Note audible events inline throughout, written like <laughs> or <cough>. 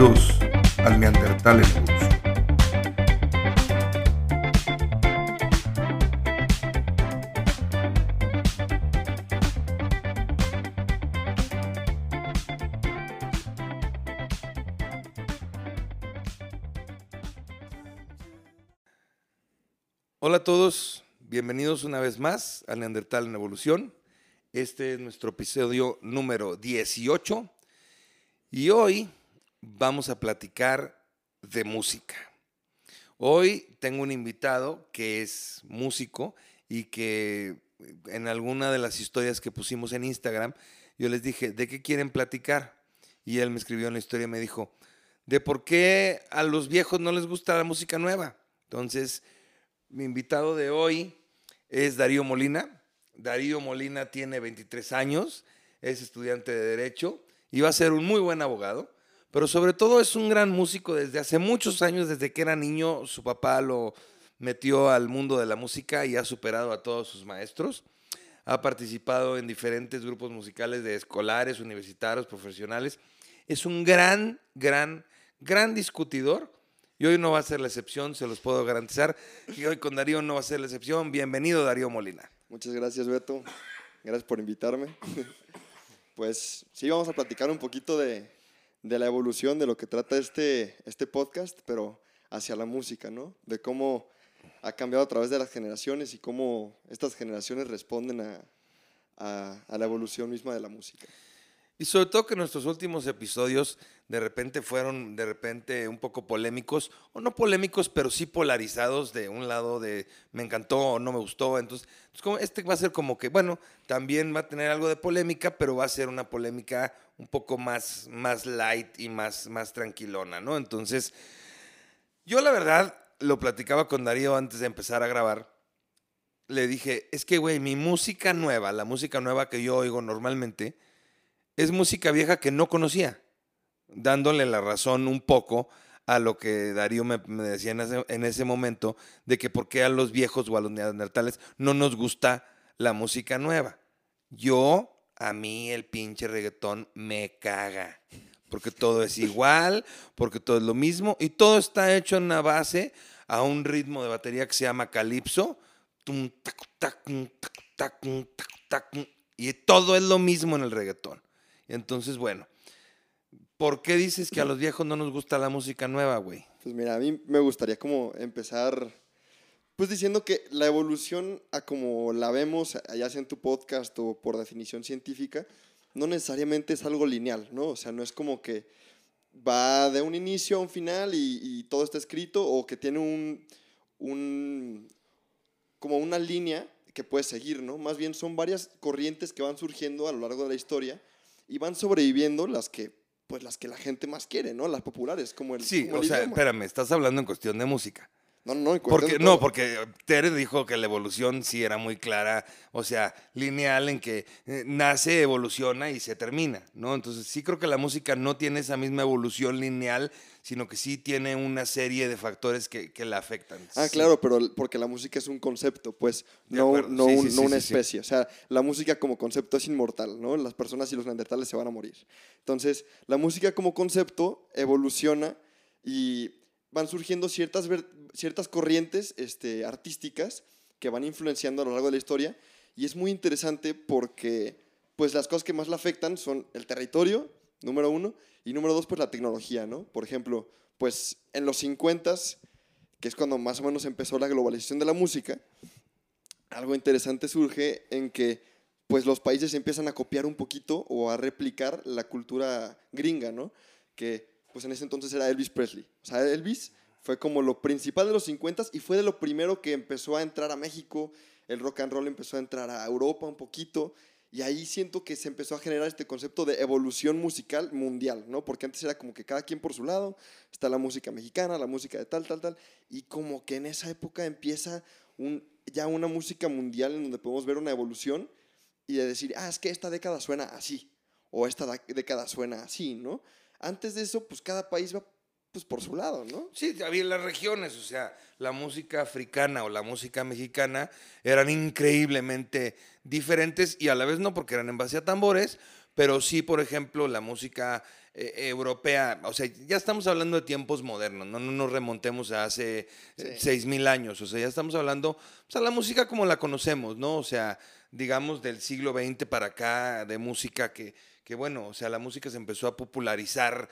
Al Neandertal en Evolución. Hola a todos, bienvenidos una vez más al Neandertal en Evolución. Este es nuestro episodio número 18 y hoy vamos a platicar de música. Hoy tengo un invitado que es músico y que en alguna de las historias que pusimos en Instagram, yo les dije, ¿de qué quieren platicar? Y él me escribió una historia y me dijo, de por qué a los viejos no les gusta la música nueva. Entonces, mi invitado de hoy es Darío Molina. Darío Molina tiene 23 años, es estudiante de Derecho y va a ser un muy buen abogado, pero sobre todo es un gran músico desde hace muchos años, desde que era niño, su papá lo metió al mundo de la música y ha superado a todos sus maestros. Ha participado en diferentes grupos musicales de escolares, universitarios, profesionales. Es un gran, gran, gran discutidor y hoy no va a ser la excepción, se los puedo garantizar. Y hoy con Darío no va a ser la excepción. Bienvenido, Darío Molina. Muchas gracias, Beto. Gracias por invitarme. <laughs> Pues sí, vamos a platicar un poquito de, de la evolución, de lo que trata este, este podcast, pero hacia la música, ¿no? De cómo ha cambiado a través de las generaciones y cómo estas generaciones responden a, a, a la evolución misma de la música. Y sobre todo que nuestros últimos episodios de repente fueron de repente un poco polémicos, o no polémicos, pero sí polarizados de un lado de me encantó o no me gustó. Entonces, pues como este va a ser como que, bueno, también va a tener algo de polémica, pero va a ser una polémica un poco más, más light y más, más tranquilona, ¿no? Entonces, yo la verdad lo platicaba con Darío antes de empezar a grabar. Le dije, es que, güey, mi música nueva, la música nueva que yo oigo normalmente, es música vieja que no conocía, dándole la razón un poco a lo que Darío me, decía en ese, en ese, momento, de que por qué a los viejos o a los neandertales no nos gusta la música nueva. Yo, a mí el pinche reggaetón me caga, porque todo es igual, porque todo es lo mismo, y todo está hecho en una base a un ritmo de batería que se llama calipso, y todo es lo mismo en el reggaetón. Entonces, bueno, ¿por qué dices que a los viejos no nos gusta la música nueva, güey? Pues mira, a mí me gustaría como empezar, pues diciendo que la evolución a como la vemos, ya sea en tu podcast o por definición científica, no necesariamente es algo lineal, ¿no? O sea, no es como que va de un inicio a un final y, y todo está escrito o que tiene un, un, como una línea que puedes seguir, ¿no? Más bien son varias corrientes que van surgiendo a lo largo de la historia y van sobreviviendo las que pues las que la gente más quiere, ¿no? Las populares, como el Sí, como o el sea, idioma. espérame, estás hablando en cuestión de música. No, Porque, no, porque Tere dijo que la evolución sí era muy clara, o sea, lineal en que eh, nace, evoluciona y se termina, ¿no? Entonces sí creo que la música no tiene esa misma evolución lineal, sino que sí tiene una serie de factores que, que la afectan. Ah, Sí. claro, pero porque la música es un concepto, pues, De no, acuerdo, no, sí, un- sí, no una especie. O sea, la música como concepto es inmortal, ¿no? Las personas y los neandertales se van a morir. Entonces, la música como concepto evoluciona y van surgiendo ciertas, ciertas corrientes este, artísticas que van influenciando a lo largo de la historia y es muy interesante porque pues las cosas que más la afectan son el territorio, número uno, y número dos, pues la tecnología, ¿no? Por ejemplo, pues en los 50 que es cuando más o menos empezó la globalización de la música, algo interesante surge en que pues los países empiezan a copiar un poquito o a replicar la cultura gringa, ¿no? Que pues en ese entonces era Elvis Presley. O sea, Elvis fue como lo principal de los 50 y fue de lo primero que empezó a entrar a México, el rock and roll empezó a entrar a Europa un poquito y ahí siento que se empezó a generar este concepto de evolución musical mundial, ¿no? Porque antes era como que cada quien por su lado, está la música mexicana, la música de tal, tal, tal, y como que en esa época empieza un, ya una música mundial en donde podemos ver una evolución y de decir, ah, es que esta década suena así, o esta da- década suena así, ¿no? Antes de eso, pues cada país va pues por su lado, ¿no? Sí, había las regiones, o sea, la música africana o la música mexicana eran increíblemente diferentes y a la vez no porque eran en base a tambores, pero sí, por ejemplo, la música eh, europea, o sea, ya estamos hablando de tiempos modernos, no, no nos remontemos a hace eh, seis mil años, o sea, ya estamos hablando, o sea, la música como la conocemos, ¿no? O sea, digamos del siglo XX para acá, de música que, que bueno, o sea, la música se empezó a popularizar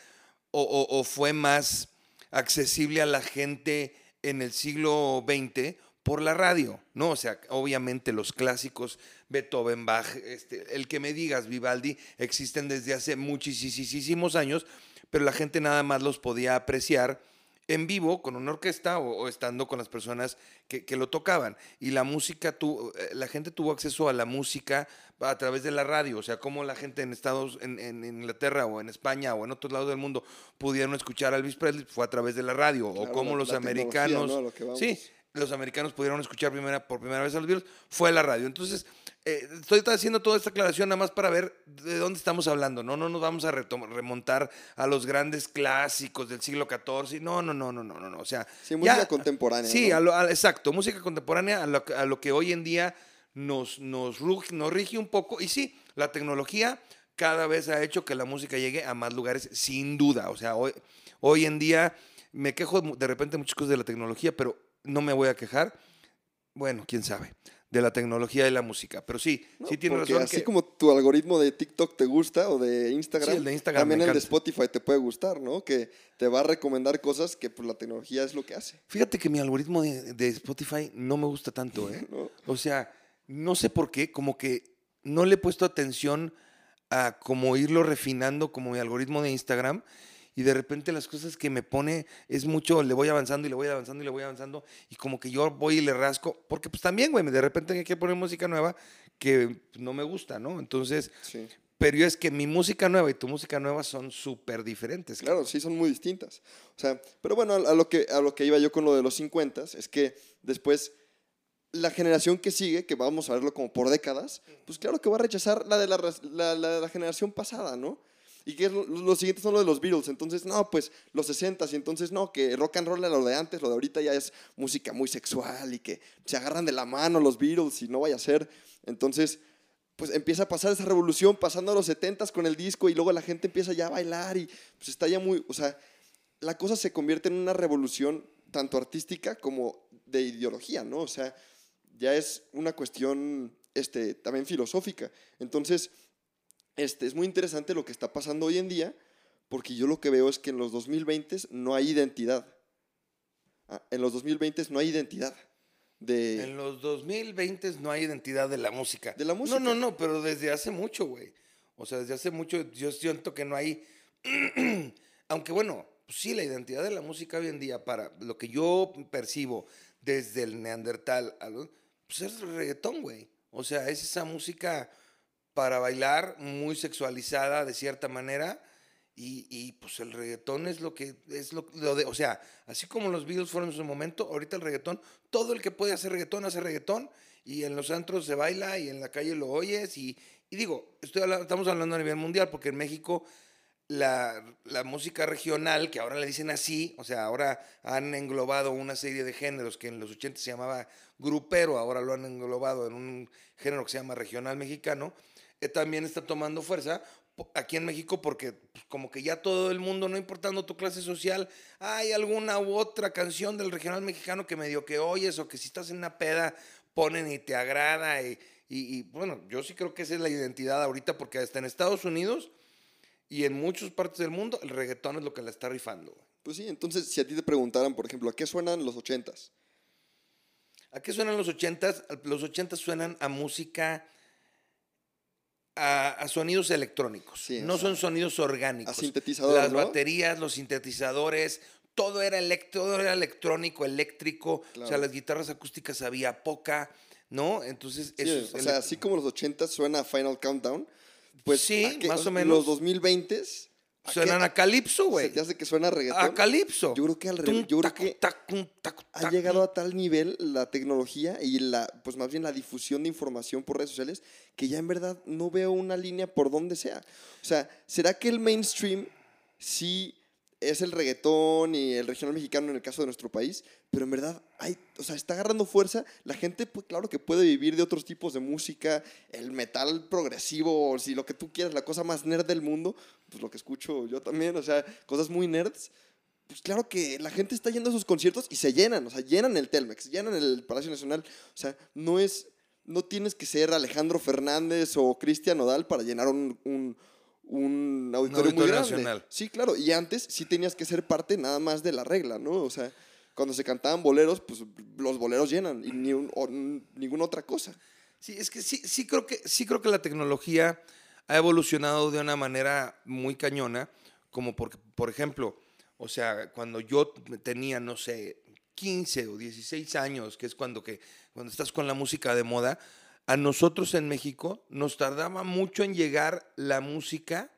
o, o fue más accesible a la gente en el siglo XX por la radio, ¿no? O sea, obviamente los clásicos, Beethoven, Bach, este, el que me digas, Vivaldi, existen desde hace muchísimos años, pero la gente nada más los podía apreciar en vivo con una orquesta o, estando con las personas que, lo tocaban. Y la música, tu, eh, la gente tuvo acceso a la música a través de la radio, o sea, como la gente en Estados, en, en, Inglaterra o en España o en otros lados del mundo pudieron escuchar a Elvis Presley, fue a través de la radio, o como los americanos, sí, los americanos pudieron escuchar primera, por primera vez a los Beatles fue la radio. Entonces, eh, estoy haciendo toda esta aclaración nada más para ver de dónde estamos hablando. No, no nos vamos a remontar a los grandes clásicos del siglo XIV. No, no, no, no, no, no. O sea, sí, música contemporánea. Sí, exacto, música contemporánea a lo, que hoy en día nos, nos, nos rige un poco. Y sí, la tecnología cada vez ha hecho que la música llegue a más lugares, sin duda. O sea, hoy, hoy en día me quejo de repente muchas cosas de la tecnología, pero no me voy a quejar. Bueno, quién sabe de la tecnología y la música. Pero sí, sí tiene razón. Así como tu algoritmo de TikTok te gusta o de Instagram, también el de Spotify te puede gustar, ¿no? Que te va a recomendar cosas que pues, la tecnología es lo que hace. Fíjate que mi algoritmo de, Spotify no me gusta tanto, ¿eh? <laughs> O sea, no sé por qué, como que no le he puesto atención a como irlo refinando como mi algoritmo de Instagram y de repente las cosas que me pone es mucho, le voy avanzando y le voy avanzando y le voy avanzando y como que yo voy y le rasco, porque pues también, güey, de repente hay que poner música nueva que no me gusta, ¿no? Entonces, pero es que mi música nueva y tu música nueva son súper diferentes. Claro, sí, son muy distintas. O sea, pero bueno, a, lo que, a lo que iba yo con lo de los 50 es que después la generación que sigue, que vamos a verlo como por décadas, pues claro que va a rechazar la de la, la, la generación pasada, ¿no? Y que los siguientes son los de los Beatles. Entonces, no, pues los 60 y entonces no, que rock and roll era lo de antes, lo de ahorita ya es música muy sexual y que se agarran de la mano los Beatles y no vaya a ser. Entonces, pues empieza a pasar esa revolución pasando a los 70 con el disco y luego la gente empieza ya a bailar y pues está ya muy, o sea, la cosa se convierte en una revolución tanto artística como de ideología, ¿no? O sea, ya es una cuestión este, también filosófica. Entonces, este, es muy interesante lo que está pasando hoy en día, porque yo lo que veo es que en los 2020 no hay identidad. Ah, en los 2020 no hay identidad. De... En los 2020 no hay identidad de la música. De la música. No, no, no, pero desde hace mucho, güey. O sea, desde hace mucho yo siento que no hay... <clears throat> Aunque bueno, pues sí, la identidad de la música hoy en día, para lo que yo percibo desde el neandertal, pues es reggaetón, güey. O sea, es esa música para bailar, muy sexualizada de cierta manera. Y, pues el reggaetón es lo que es lo, de, o sea, así como los Beatles fueron en su momento, ahorita el reggaetón, todo el que puede hacer reggaetón hace reggaetón y en los antros se baila y en la calle lo oyes y, digo, estoy estamos hablando a nivel mundial porque en México la, la, música regional, que ahora le dicen así, o sea, ahora han englobado una serie de géneros que en los 80 se llamaba grupero, ahora lo han englobado en un género que se llama regional mexicano, eh, también está tomando fuerza aquí en México porque pues, como que ya todo el mundo, no importando tu clase social, hay alguna u otra canción del regional mexicano que medio que oyes o que si estás en una peda ponen y te agrada. Y, y, bueno, yo sí creo que esa es la identidad ahorita porque hasta en Estados Unidos y en muchas partes del mundo el reggaetón es lo que la está rifando. Pues sí, entonces si a ti te preguntaran, por ejemplo, ¿a qué suenan los ochentas? ¿A qué suenan los ochentas? Los ochentas suenan a música a, sonidos electrónicos. no son sonidos orgánicos. A sintetizadores. Las baterías, los sintetizadores, todo era, era electrónico, eléctrico. O sea, las guitarras acústicas había poca, ¿no? Entonces, eso O sea, así como los 80 suena Final Countdown, pues sí, más o menos. Los 2020s Suenan a Calipso, güey. Ya sé que suena a reggaetón. A Calipso. Yo creo que al revés. Yo creo que ha llegado a tal nivel la tecnología y la, pues más bien la difusión de información por redes sociales que ya en verdad no veo una línea por donde sea. O sea, ¿será que el mainstream sí es el reggaetón y el regional mexicano en el caso de nuestro país, pero en verdad hay, o sea, está agarrando fuerza. La gente, pues, claro que puede vivir de otros tipos de música, el metal progresivo, o si lo que tú quieras, la cosa más nerd del mundo, pues lo que escucho yo también, o sea, cosas muy nerds. Pues claro que la gente está yendo a esos conciertos y se llenan, o sea, llenan el Telmex, llenan el Palacio Nacional, o sea, no es, no tienes que ser Alejandro Fernández o Cristian Nodal para llenar un un auditorio, muy grande. Nacional. Sí, claro. Y antes sí tenías que ser parte nada más de la regla, ¿no? O sea, cuando se cantaban boleros, pues los boleros llenan y ni ninguna otra cosa. Sí, es que sí, sí creo que sí creo que la tecnología ha evolucionado de una manera muy cañona, como porque, por ejemplo, o sea, cuando yo tenía, no sé, 15 o 16 años, que es cuando, que, cuando estás con la música de moda, a nosotros en México nos tardaba mucho en llegar la música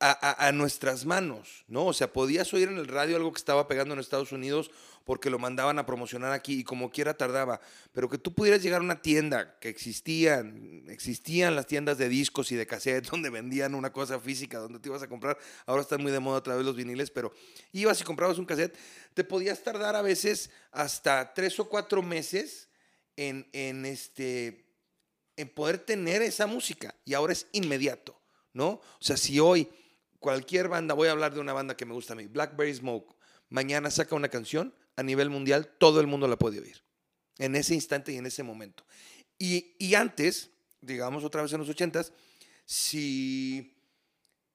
a, nuestras manos, ¿no? O sea, podías oír en el radio algo que estaba pegando en Estados Unidos porque lo mandaban a promocionar aquí y como quiera tardaba, pero que tú pudieras llegar a una tienda que existían, existían las tiendas de discos y de cassette <laughs> donde vendían una cosa física, donde te ibas a comprar, ahora están muy de moda otra vez los viniles, pero ibas y comprabas un cassette, te podías tardar a veces hasta tres o cuatro meses en, este, en poder tener esa música y ahora es inmediato, ¿no? O sea, si hoy cualquier banda, voy a hablar de una banda que me gusta a mí, Blackberry Smoke, mañana saca una canción, a nivel mundial todo el mundo la puede oír, en ese instante y en ese momento. Y, antes, digamos otra vez en los ochentas, si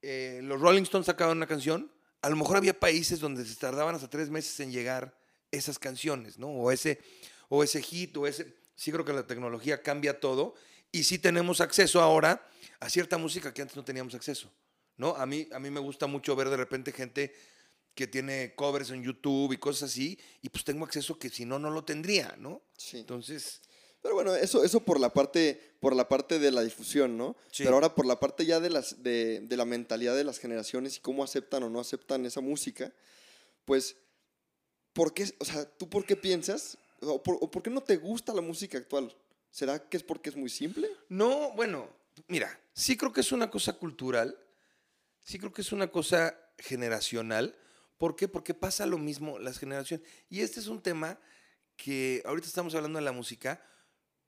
eh, los Rolling Stones sacaban una canción, a lo mejor había países donde se tardaban hasta tres meses en llegar esas canciones, ¿no? O ese, o ese hit o ese... Sí creo que la tecnología cambia todo y sí tenemos acceso ahora a cierta música que antes no teníamos acceso, ¿no? A mí, a mí me gusta mucho ver de repente gente que tiene covers en YouTube y cosas así, y pues tengo acceso que si no, no lo tendría, ¿no? Sí. Entonces... Pero bueno, eso, eso por, la parte, por la parte de la difusión, ¿no? Sí. Pero ahora por la parte ya de, las, de, de la mentalidad de las generaciones y cómo aceptan o no aceptan esa música, pues, ¿por qué, o sea, tú por qué piensas ¿O por, qué no te gusta la música actual? ¿Será que es porque es muy simple? No, bueno, mira, sí creo que es una cosa cultural, sí creo que es una cosa generacional. ¿Por qué? Porque pasa lo mismo las generaciones. Y este es un tema que ahorita estamos hablando de la música,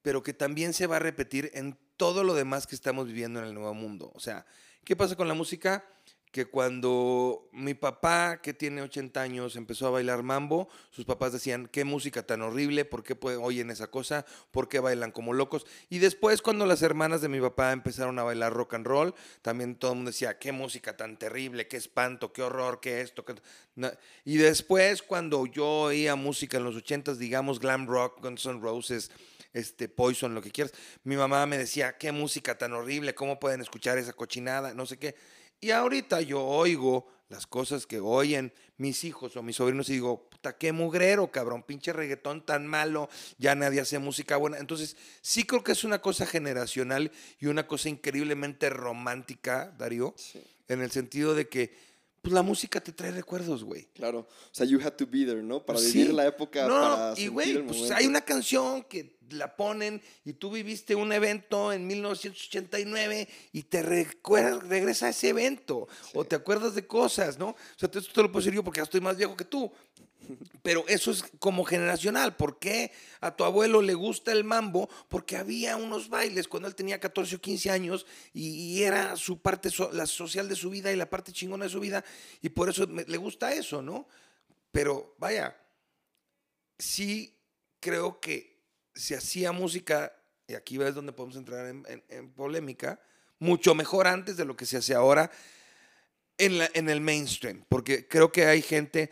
pero que también se va a repetir en todo lo demás que estamos viviendo en el nuevo mundo. O sea, ¿qué pasa con la música? Que cuando mi papá, que tiene 80 años, empezó a bailar mambo, sus papás decían, qué música tan horrible, ¿por qué oyen esa cosa? ¿Por qué bailan como locos? Y después cuando las hermanas de mi papá empezaron a bailar rock and roll, también todo el mundo decía, qué música tan terrible, qué espanto, qué horror, qué esto. Y después cuando yo oía música en los 80s, digamos glam rock, Guns N' Roses, este, Poison, lo que quieras, mi mamá me decía, qué música tan horrible, ¿cómo pueden escuchar esa cochinada? No sé qué. Y ahorita yo oigo las cosas que oyen mis hijos o mis sobrinos y digo, puta, qué mugrero, cabrón, pinche reggaetón tan malo, ya nadie hace música buena. Entonces, sí creo que es una cosa generacional y una cosa increíblemente romántica, Darío, en el sentido de que pues la música te trae recuerdos, güey. Claro. O sea, you had to be there, ¿no? Para vivir la época. No, para y güey, pues hay una canción que la ponen y tú viviste un evento en 1989 y te recuerdas, regresa a ese evento o te acuerdas de cosas, ¿no? O sea, esto te lo puedo decir yo porque ya estoy más viejo que tú. Pero eso es como generacional. ¿Por qué a tu abuelo le gusta el mambo? Porque había unos bailes cuando él tenía 14 o 15 años y, era su parte la social de su vida y la parte chingona de su vida y por eso le gusta eso, ¿no? Pero vaya, sí creo que se hacía música, y aquí ves donde podemos entrar en, polémica, mucho mejor antes de lo que se hace ahora en, la, en el mainstream, porque creo que hay gente,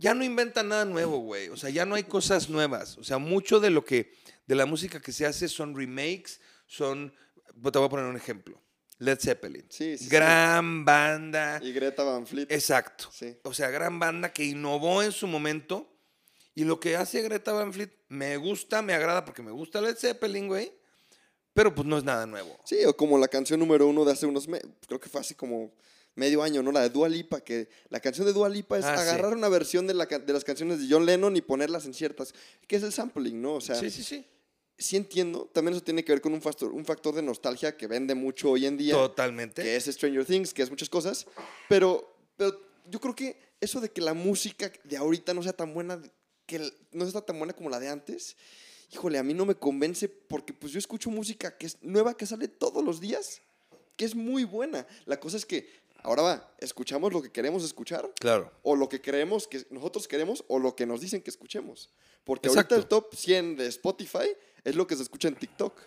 ya no inventa nada nuevo, güey, o sea, ya no hay cosas nuevas, o sea, mucho de lo que, de la música que se hace son remakes, son, te voy a poner un ejemplo. Led Zeppelin. Sí, sí, gran banda. Y Greta Van Fleet. Exacto. O sea, gran banda que innovó en su momento y lo que hace Greta Van Fleet me gusta, me agrada porque me gusta Led Zeppelin, güey. Pero pues no es nada nuevo. Sí, o como la canción número uno de hace unos meses, creo que fue hace como medio año, ¿no? La de Dua Lipa, que la canción de Dua Lipa es ah, agarrar una versión de, la, de las canciones de John Lennon y ponerlas en ciertas, que es el sampling, ¿no? O sea, sí, sí, sí. Sí entiendo, también eso tiene que ver con un factor, un factor de nostalgia que vende mucho hoy en día. Totalmente. Que es Stranger Things, que es muchas cosas, pero, pero yo creo que eso de que la música de ahorita no sea tan buena, que no está tan buena como la de antes, híjole, a mí no me convence porque pues yo escucho música que es nueva, que sale todos los días, que es muy buena. La cosa es que ahora va, escuchamos lo que queremos escuchar. Claro. O lo que creemos que nosotros queremos o lo que nos dicen que escuchemos. Porque Exacto. ahorita el top 100 de Spotify es lo que se escucha en TikTok.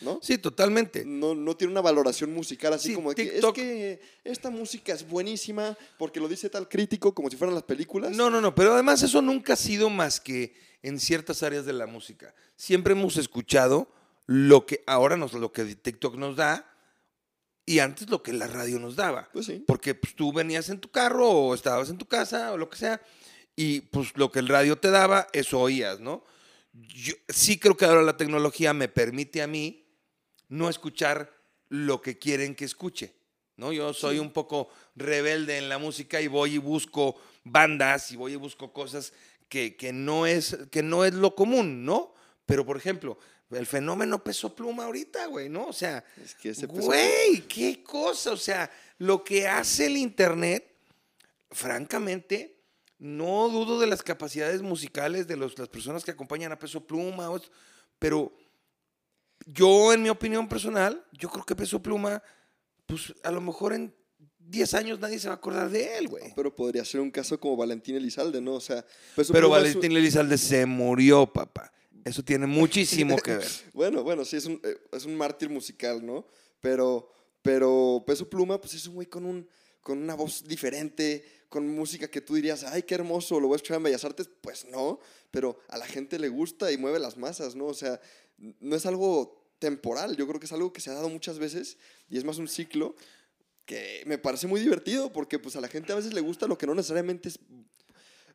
¿No? Sí, totalmente. No, no tiene una valoración musical así Sí, como de que TikTok- es que esta música es buenísima porque lo dice tal crítico como si fueran las películas. No, no, no, pero además eso nunca ha sido más que en ciertas áreas de la música. Siempre hemos escuchado lo que ahora nos, lo que TikTok nos da y antes lo que la radio nos daba. Pues sí. Porque pues, tú venías en tu carro o estabas en tu casa o lo que sea y pues lo que el radio te daba, eso oías, ¿no? Yo sí creo que ahora la tecnología me permite a mí no escuchar lo que quieren que escuche, ¿no? Yo soy un poco rebelde en la música y voy y busco bandas y voy y busco cosas que, que no, es, que no es lo común, ¿no? Pero, por ejemplo, el fenómeno peso pluma ahorita, güey, ¿no? O sea, Es que ese peso- güey, qué cosa, o sea, lo que hace el Internet, francamente, no dudo de las capacidades musicales de los- las personas que acompañan a Peso Pluma, pero yo, en mi opinión personal, yo creo que Peso Pluma, pues a lo mejor en 10 años nadie se va a acordar de él, güey. Pero podría ser un caso como Valentín Elizalde, ¿no? O sea, Peso Pero Pluma Valentín Elizalde se murió, papá. Eso tiene muchísimo que ver. <laughs> Bueno, bueno, sí, es un, eh, es un mártir musical, ¿no? Pero, pero Peso Pluma, pues es un güey con, un, con una voz diferente, con música que tú dirías, ay, qué hermoso, lo voy a escuchar en Bellas Artes. Pues no, pero a la gente le gusta y mueve las masas, ¿no? O sea, no es algo temporal, yo creo que es algo que se ha dado muchas veces y es más un ciclo que me parece muy divertido porque pues a la gente a veces le gusta lo que no necesariamente es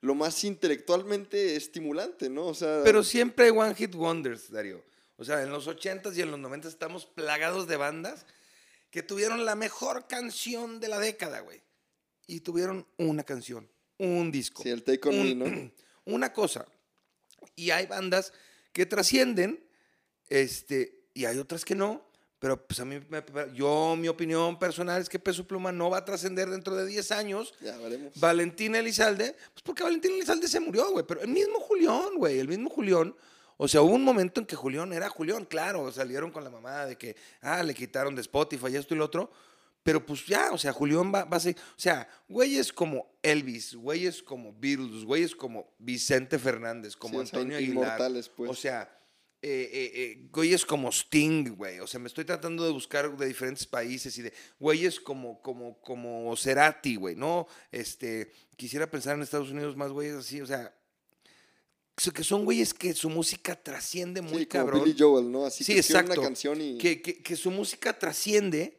lo más intelectualmente estimulante, ¿no? O sea, Pero siempre hay One Hit Wonders, Darío. O sea, en los 80s y en los 90s estamos plagados de bandas que tuvieron la mejor canción de la década, güey. Y tuvieron una canción, un disco. sí, el Take On Me, ¿no? <clears throat> Una cosa. Y hay bandas que trascienden, este, y hay otras que no. Pero pues a mí, me- yo, mi opinión personal es que Peso Pluma no va a trascender dentro de 10 años. Ya veremos. Valentín Elizalde, pues porque Valentín Elizalde se murió, güey, pero el mismo Julián, güey, el mismo Julián. O sea, hubo un momento en que Julián era Julián, claro, salieron con la mamada de que, ah, le quitaron de Spotify esto y lo otro, pero pues ya, o sea, Julián va, va a ser, o sea, güeyes como Elvis, güeyes como Beatles, güeyes como Vicente Fernández, como Sí, Antonio Aguilar. pues. O sea, eh, eh, eh, güeyes como Sting, güey. O sea, me estoy tratando de buscar de diferentes países y de güeyes como, como, como Cerati, güey, ¿no? Este, quisiera pensar en Estados Unidos más güeyes así, o sea, que son güeyes que su música trasciende muy sí, como cabrón. Billy Joel, ¿no? Así Sí, que exacto. una canción y... Que, que- que su música trasciende.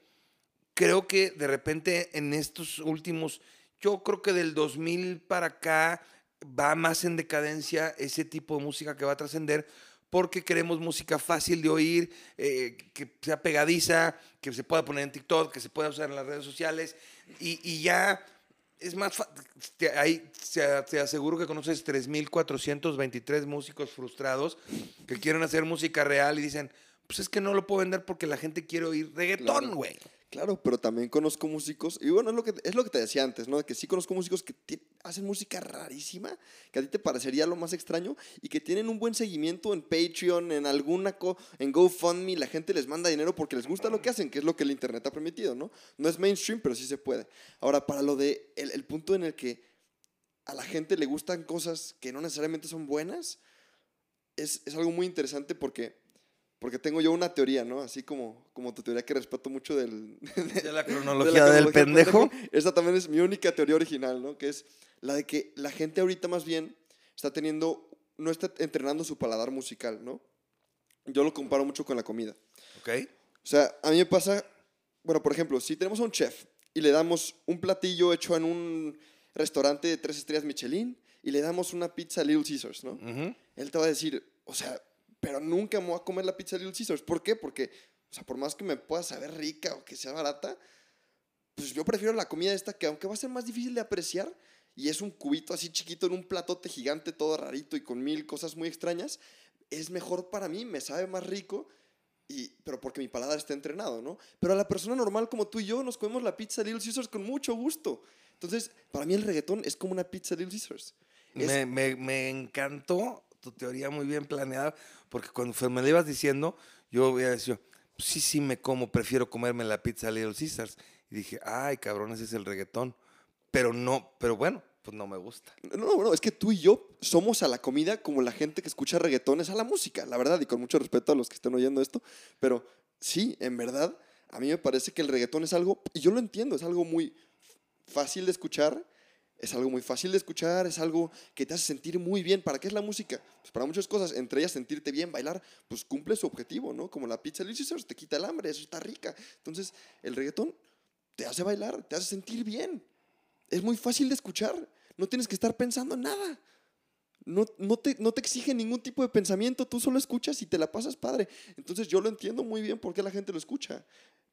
Creo que de repente en estos últimos, yo creo que del 2000 para acá va más en decadencia ese tipo de música que va a trascender porque queremos música fácil de oír, eh, que sea pegadiza, que se pueda poner en TikTok, que se pueda usar en las redes sociales y, y ya es más te, ahí te, te aseguro que conoces 3.423 músicos frustrados que quieren hacer música real y dicen, pues es que no lo puedo vender porque la gente quiere oír reggaetón, güey. Claro, pero también conozco músicos, y bueno, es lo que, es lo que te decía antes, ¿no? Que sí conozco músicos que hacen música rarísima, que a ti te parecería lo más extraño, y que tienen un buen seguimiento en Patreon, en alguna, co en GoFundMe, la gente les manda dinero porque les gusta lo que hacen, que es lo que el Internet ha permitido, ¿no? No es mainstream, pero sí se puede. Ahora, para lo de el, el punto en el que a la gente le gustan cosas que no necesariamente son buenas, es, es algo muy interesante porque... Porque tengo yo una teoría, ¿no? Así como, como tu teoría que respeto mucho del, <laughs> De la de cronología la del cronología pendejo. Esta también es mi única teoría original, ¿no? Que es la de que la gente ahorita más bien está teniendo, no está entrenando su paladar musical, ¿no? Yo lo comparo mucho con la comida. ¿Ok? O sea, a mí me pasa, bueno, por ejemplo, si tenemos a un chef y le damos un platillo hecho en un restaurante de tres estrellas Michelin y le damos una pizza Little Caesars, ¿no? Ujú. él te va a decir, o sea, pero nunca me voy a comer la pizza Little Caesars. ¿Por qué? Porque, o sea, por más que me pueda saber rica o que sea barata, pues yo prefiero la comida esta que aunque va a ser más difícil de apreciar y es un cubito así chiquito en un platote gigante todo rarito y con mil cosas muy extrañas, es mejor para mí, me sabe más rico. Y, pero porque mi paladar está entrenado, ¿no? Pero a la persona normal como tú y yo nos comemos la pizza Little Caesars con mucho gusto. Entonces, para mí el reggaetón es como una pizza de Little Caesars. Es- Me, me- me encantó tu teoría muy bien planeada, porque cuando me lo ibas diciendo, yo había dicho, sí, sí me como, prefiero comerme la pizza Little Caesars. Y dije, ay, cabrón, ese es el reggaetón. Pero no, pero bueno, pues no me gusta. No, no, no, es que tú y yo somos a la comida como la gente que escucha reggaetón es a la música, la verdad, y con mucho respeto a los que estén oyendo esto, pero sí, en verdad, a mí me parece que el reggaetón es algo, y yo lo entiendo, es algo muy fácil de escuchar, es algo muy fácil de escuchar, es algo que te hace sentir muy bien. ¿Para qué es la música? Pues para muchas cosas, entre ellas sentirte bien, bailar, pues cumple su objetivo, ¿no? Como la pizza Caesars, te quita el hambre, eso está rica. Entonces, el reggaetón te hace bailar, te hace sentir bien. Es muy fácil de escuchar. No tienes que estar pensando en nada. No, no, te, no te exige ningún tipo de pensamiento, tú solo escuchas y te la pasas padre. Entonces yo lo entiendo muy bien por qué la gente lo escucha.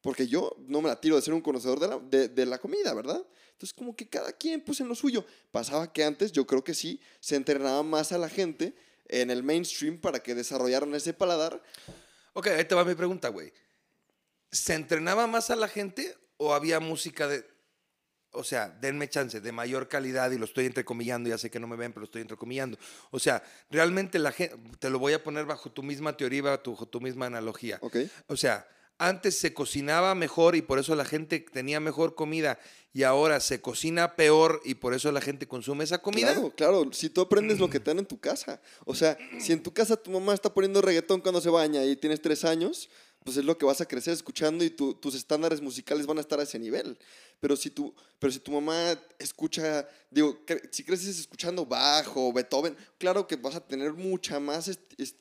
Porque yo no me la tiro de ser un conocedor de la, de, de la comida, ¿verdad? Entonces como que cada quien pues en lo suyo. Pasaba que antes yo creo que sí, se entrenaba más a la gente en el mainstream para que desarrollaran ese paladar. Ok, ahí te va mi pregunta, güey. ¿Se entrenaba más a la gente o había música de... O sea, denme chance, de mayor calidad y lo estoy entrecomillando, ya sé que no me ven, pero lo estoy entrecomillando. O sea, realmente la gente, te lo voy a poner bajo tu misma teoría, bajo tu misma analogía. ¿Ok? O sea, antes se cocinaba mejor y por eso la gente tenía mejor comida y ahora se cocina peor y por eso la gente consume esa comida. Claro, claro, si tú aprendes lo que te dan en tu casa. O sea, si en tu casa tu mamá está poniendo reggaetón cuando se baña y tienes tres años, pues es lo que vas a crecer escuchando y tu- tus estándares musicales van a estar a ese nivel. Pero si tu, pero si tu mamá escucha, digo, cre- si creces escuchando bajo, Beethoven, claro que vas a tener mucha más,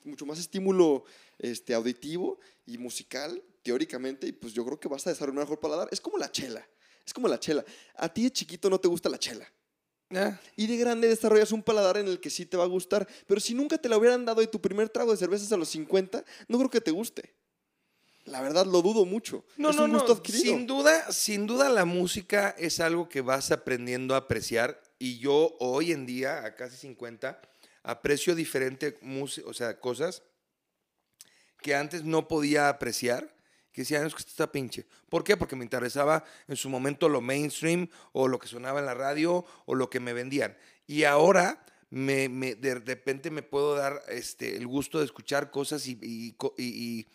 mucho más estímulo este, auditivo y musical, teóricamente, y pues yo creo que vas a desarrollar un mejor paladar. Es como la chela, es como la chela. A ti de chiquito no te gusta la chela. Ah, Y de grande desarrollas un paladar en el que sí te va a gustar. Pero si nunca te la hubieran dado y tu primer trago de cervezas a los 50, no creo que te guste. La verdad lo dudo mucho. No, es no, un gusto no. adquirido. Sin duda, sin duda la música es algo que vas aprendiendo a apreciar y yo hoy en día, a casi 50, aprecio diferente música, o sea, cosas que antes no podía apreciar, que decía, "No, es que está pinche. ¿Por qué? Porque me interesaba en su momento lo mainstream o lo que sonaba en la radio o lo que me vendían. Y ahora me, me- de repente me puedo dar este, el gusto de escuchar cosas y- y- co- y- y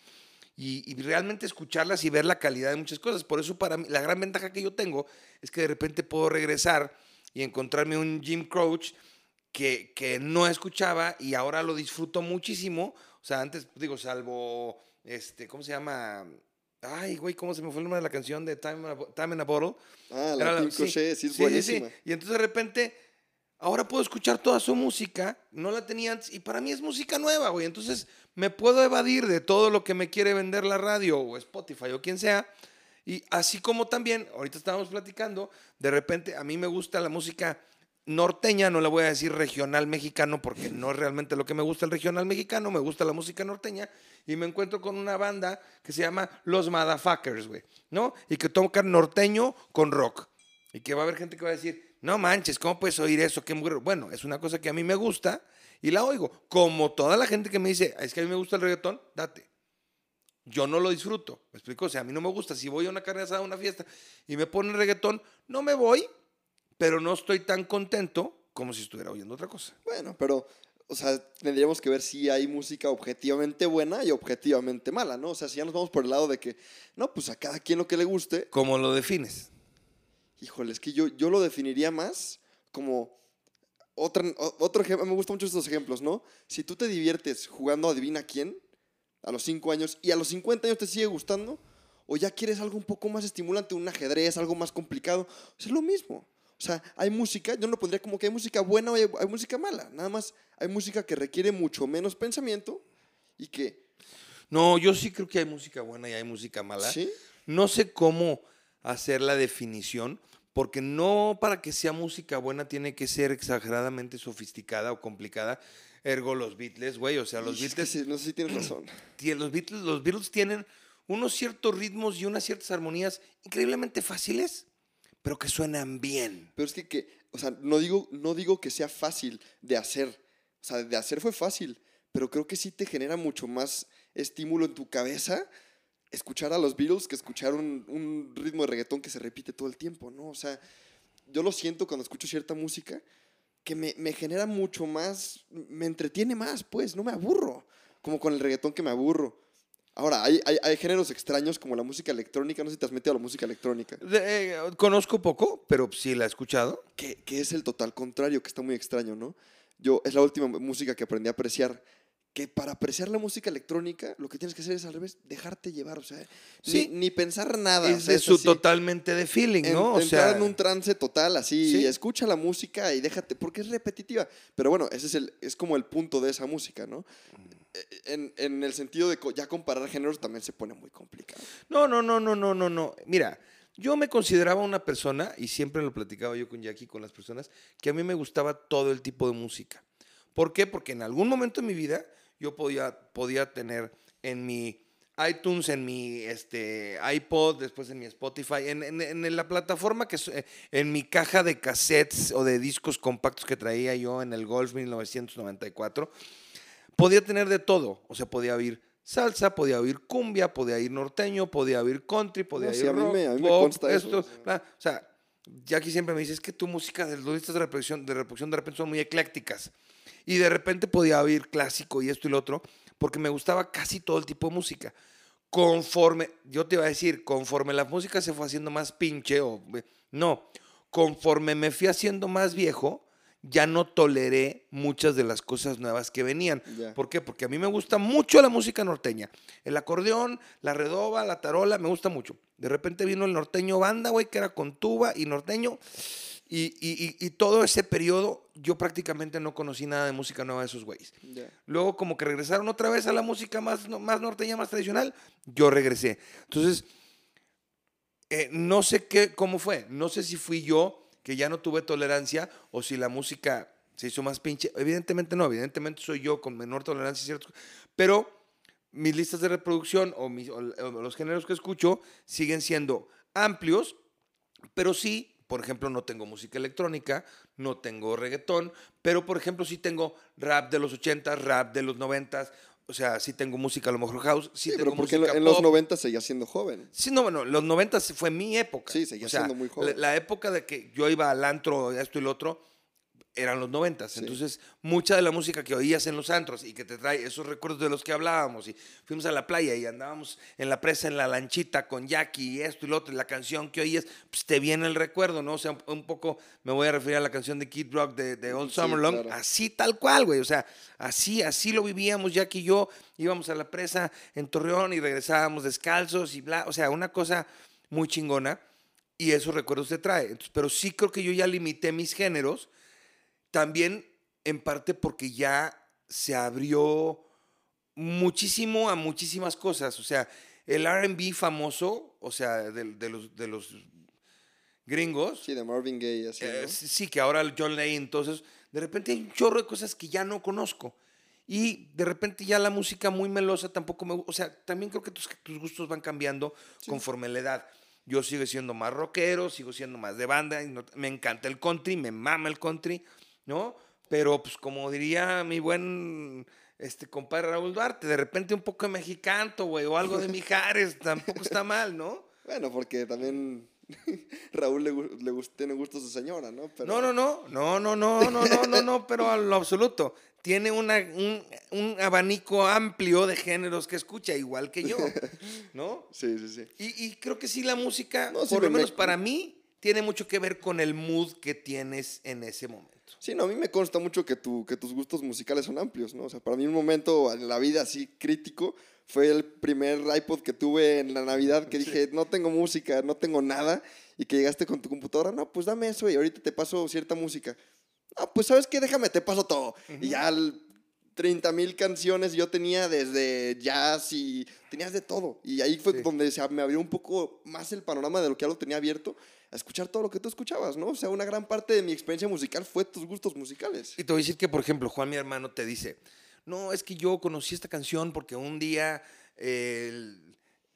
y, y realmente escucharlas y ver la calidad de muchas cosas. Por eso para mí, la gran ventaja que yo tengo es que de repente puedo regresar y encontrarme un Jim Crouch que, que no escuchaba y ahora lo disfruto muchísimo. O sea, antes, digo, salvo, este, ¿cómo se llama? Ay, güey, ¿cómo se me fue el nombre de la canción de Time in a, Bo- Time in a Bottle? Ah, la la- sí, Crochet, sí, es sí, buenísima. sí. Y entonces de repente, ahora puedo escuchar toda su música, no la tenía antes, y para mí es música nueva, güey. Entonces me puedo evadir de todo lo que me quiere vender la radio o Spotify o quien sea. Y así como también, ahorita estábamos platicando, de repente a mí me gusta la música norteña, no la voy a decir regional mexicano porque no es realmente lo que me gusta el regional mexicano, me gusta la música norteña y me encuentro con una banda que se llama Los Motherfuckers, güey, ¿no? Y que tocan norteño con rock. Y que va a haber gente que va a decir, no manches, ¿cómo puedes oír eso? Qué muy... Bueno, es una cosa que a mí me gusta y la oigo. Como toda la gente que me dice, es que a mí me gusta el reggaetón, date. Yo no lo disfruto, ¿me explico? O sea, a mí no me gusta. Si voy a una carne asada, a una fiesta y me ponen reggaetón, no me voy, pero no estoy tan contento como si estuviera oyendo otra cosa. Bueno, pero, o sea, tendríamos que ver si hay música objetivamente buena y objetivamente mala, ¿no? O sea, si ya nos vamos por el lado de que, no, pues a cada quien lo que le guste, ¿Cómo lo defines? híjole, es que yo, yo lo definiría más como otra, otro ejemplo, me gustan mucho estos ejemplos, ¿no? Si tú te diviertes jugando a adivina quién a los 5 años y a los 50 años te sigue gustando, o ya quieres algo un poco más estimulante, un ajedrez, algo más complicado, es lo mismo. O sea, hay música, yo no pondría como que hay música buena o hay, hay música mala, nada más hay música que requiere mucho menos pensamiento y que, No, yo sí creo que hay música buena y hay música mala. ¿sí? No sé cómo hacer la definición, porque no para que sea música buena tiene que ser exageradamente sofisticada o complicada. Ergo los Beatles, güey, o sea, los Y Beatles, sí, no sé si tienes razón. <clears throat> los Beatles, los Beatles tienen unos ciertos ritmos y unas ciertas armonías increíblemente fáciles, pero que suenan bien. Pero es que, que, o sea, no digo, no digo que sea fácil de hacer. O sea, de hacer fue fácil, pero creo que sí te genera mucho más estímulo en tu cabeza escuchar a los Beatles que escuchar un, un ritmo de reggaetón que se repite todo el tiempo, ¿no? O sea, yo lo siento cuando escucho cierta música, que me, me genera mucho más, me entretiene más, pues, no me aburro, como con el reggaetón que me aburro. Ahora, hay, hay, hay géneros extraños como la música electrónica, no sé si te has metido a la música electrónica, De- eh, conozco poco, pero sí la he escuchado. que, que es el total contrario, que está muy extraño, ¿no? Yo, es la última música que aprendí a apreciar, que para apreciar la música electrónica, lo que tienes que hacer es al revés, dejarte llevar, o sea, Sí. ni, ni pensar nada. o Es sea, de su así. totalmente de feeling, En- ¿no? O entrar sea, en un trance total, así, Sí. escucha la música y déjate, porque es repetitiva. Pero bueno, ese es, el, es como el punto de esa música, ¿no? Eh, En, en el sentido de ya comparar géneros también se pone muy complicado. No, no, no, no, no, no, no. Mira, yo me consideraba una persona, y siempre lo platicaba yo con Jackie, con las personas, que a mí me gustaba todo el tipo de música. ¿Por qué? Porque en algún momento de mi vida yo podía, podía tener en mi iTunes, en mi este, iPod, después en mi Spotify, en, en- en la plataforma que eh, en mi caja de cassettes o de discos compactos que traía yo en el Golf 1994, podía tener de todo. O sea, podía oír salsa, podía oír cumbia, podía oír norteño, podía oír country, podía No, sí, oír a mí me- a mí me pop, consta esto, o sea. bla. O sea, Jackie siempre me dice, es que tu música de los listas de reproducción, de reproducción de repente son muy eclécticas. Y de repente podía oír clásico y esto y lo otro, porque me gustaba casi todo el tipo de música. Conforme, yo te iba a decir, conforme la música se fue haciendo más pinche, o no, conforme me fui haciendo más viejo, ya no toleré muchas de las cosas nuevas que venían. ¿Por qué? Porque a mí me gusta mucho la música norteña. El acordeón, la redoba, la tarola, me gusta mucho. De repente vino el norteño banda, güey, que era con tuba y norteño. Y, y- y- y todo ese periodo yo prácticamente no conocí nada de música nueva de esos güeyes. Luego como que regresaron otra vez a la música más, más norteña, más tradicional, yo regresé. Entonces, eh, no sé qué, cómo fue. No sé si fui yo que ya no tuve tolerancia o si la música se hizo más pinche. Evidentemente no, evidentemente soy yo con menor tolerancia, ¿cierto? Pero mis listas de reproducción o, mis- o- o los géneros que escucho siguen siendo amplios, pero sí, por ejemplo, no tengo música electrónica, no tengo reggaetón, pero por ejemplo sí tengo rap de los 80, rap de los 90, o sea, sí tengo música a lo mejor house, sí, Sí, tengo pero porque en, música en los pop. 90 seguía siendo joven. Sí, no, bueno, los 90 fue mi época. Sí, seguía O sea, siendo muy joven. La, la época de que yo iba al antro, esto y lo otro, eran los 90. Sí. Entonces, mucha de la música que oías en los antros y que te trae esos recuerdos de los que hablábamos, y fuimos a la playa y andábamos en la presa en la lanchita con Jackie y esto y lo otro, y la canción que oías, pues te viene el recuerdo, ¿no? O sea, un, un poco me voy a referir a la canción de Kid Rock de, de Old Sí, Summer Long, claro. así tal cual, güey. O sea, así, así lo vivíamos Jackie y yo. Íbamos a la presa en Torreón y regresábamos descalzos y bla. O sea, una cosa muy chingona. Y esos recuerdos te trae. Entonces, pero sí creo que yo ya limité mis géneros. También en parte porque ya se abrió muchísimo a muchísimas cosas. O sea, el RB famoso, o sea, de, de los, de los gringos, Sí, de Marvin Gaye, así, eh, ¿no? sí, sí, que ahora el John Lane, entonces, de repente hay un chorro de cosas que ya no conozco. Y de repente ya la música muy melosa tampoco me gusta. O sea, también creo que tus, tus gustos van cambiando conforme la edad. Yo sigo siendo más rockero, sigo siendo más de banda. y no- me encanta el country, me mama el country, ¿no? Pero, pues, como diría mi buen este compadre Raúl Duarte, de repente un poco de mexicanto, güey, o algo de <laughs> Mijares, tampoco está mal, ¿no? Bueno, porque también <laughs> Raúl le, le tiene gusto a su señora, ¿no? Pero, No, no, no, no, no, no, no, no, no, no, pero a lo absoluto. Tiene una, un, un abanico amplio de géneros que escucha, igual que yo, <laughs> ¿no? Sí, sí, sí. Y, y creo que sí, la música, No, sí, por lo me- menos me- para mí, tiene mucho que ver con el mood que tienes en ese momento. Sí, no, a mí me consta mucho que, tu, que tus gustos musicales son amplios, ¿no? O sea, para mí un momento en la vida así crítico fue el primer iPod que tuve en la Navidad que dije, no tengo música, no tengo nada, y que llegaste con tu computadora, no, pues dame eso y ahorita te paso cierta música. Ah, pues sabes qué, déjame, te paso todo. Y ya el 30 mil canciones yo tenía desde jazz y tenías de todo. Y ahí fue Sí. donde se me abrió un poco más el panorama de lo que ya lo tenía abierto, a escuchar todo lo que tú escuchabas, ¿no? O sea, una gran parte de mi experiencia musical fue tus gustos musicales. Y te voy a decir que, por ejemplo, Juan, mi hermano, te dice, no, es que yo conocí esta canción porque un día eh,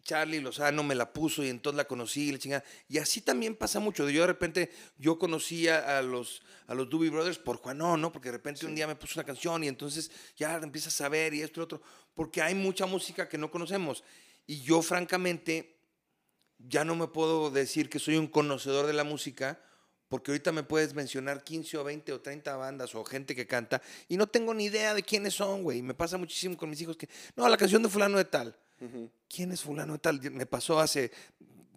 Charlie Lozano me la puso y entonces la conocí y la chingada. Y así también pasa mucho. Yo de repente, yo conocía a los, a los Doobie Brothers por Juanón, ¿no? Porque de repente un día me puso una canción y entonces ya empiezas a saber y esto y lo otro. Porque hay mucha música que no conocemos. Y yo, francamente, ya no me puedo decir que soy un conocedor de la música porque ahorita me puedes mencionar 15 o 20 o 30 bandas o gente que canta y no tengo ni idea de quiénes son, güey. Me pasa muchísimo con mis hijos que, no, la canción de fulano de tal. ¿Quién es fulano de tal? Me pasó hace,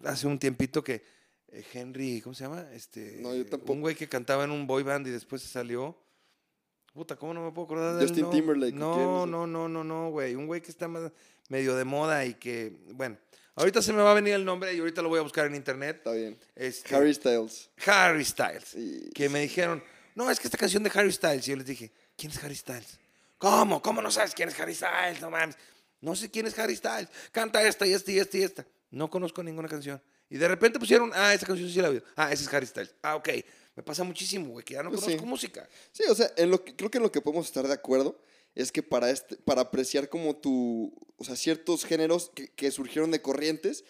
hace un tiempito que eh, Henry, ¿cómo se llama? Este, No, yo tampoco. Un güey que cantaba en un boy band y después se salió. Puta, ¿cómo no me puedo acordar de él? Justin No, Timberlake, ¿o quién No, no, no, no, no, güey. Un güey que está más- medio de moda y que, bueno, ahorita se me va a venir el nombre y ahorita lo voy a buscar en internet. Está bien. Este, Harry Styles. Harry Styles. Y- Que me dijeron, no, es que esta canción de Harry Styles. Y yo les dije, ¿quién es Harry Styles? ¿Cómo? ¿Cómo no sabes quién es Harry Styles? No mames. No sé quién es Harry Styles. Canta esta y esta y esta y esta. No conozco ninguna canción. Y de repente pusieron, ah, esa canción sí la vi. Ah, ese es Harry Styles. Ah, ok. Me pasa muchísimo, güey, que ya no Pues conozco sí. música. Sí, o sea, en lo que, creo que en lo que podemos estar de acuerdo es que para, este, para apreciar como tu, o sea, ciertos géneros que, que surgieron de corrientes,